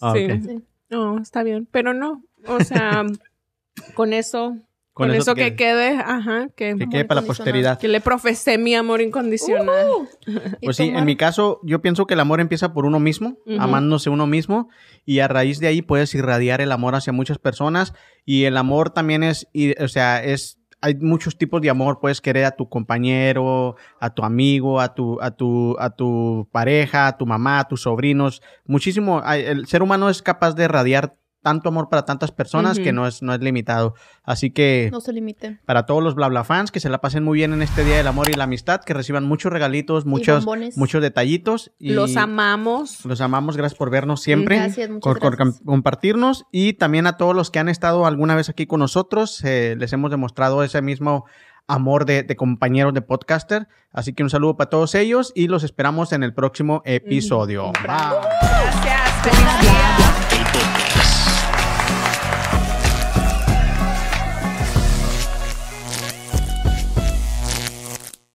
S3: Ah,
S2: sí.
S4: Sí.
S2: No, está bien, pero no. O sea, con eso,
S3: Con
S2: con,
S3: eso
S2: que quede, ajá, que,
S3: Que quede para la posteridad.
S2: que le profesé mi amor incondicional.
S4: Uh,
S3: Pues sí, en mi caso, yo pienso que el amor empieza por uno mismo, amándose uno mismo, y a raíz de ahí puedes irradiar el amor hacia muchas personas. Y el amor también es, y- o sea, es, hay muchos tipos de amor. Puedes querer a tu compañero, a tu amigo, a tu, a tu, a tu pareja, a tu mamá, a tus sobrinos. Muchísimo. El ser humano es capaz de irradiar tanto amor para tantas personas
S2: Ujú.
S3: que no es, no es limitado. Así que
S4: No se limite.
S3: para todos los bla bla fans que se la pasen muy bien en este día del amor y la amistad, que reciban muchos regalitos, muchos, muchos detallitos. Y
S2: Los amamos.
S3: los amamos, gracias por vernos siempre,
S4: Gracias, muchas
S3: por, por
S4: gracias.
S3: com- compartirnos y también a todos los que han estado alguna vez aquí con nosotros, eh, les hemos demostrado ese mismo amor de, de compañeros de podcaster. Así que un saludo para todos ellos y los esperamos en el próximo episodio.
S2: Bravo.
S3: Bye.
S2: Gracias.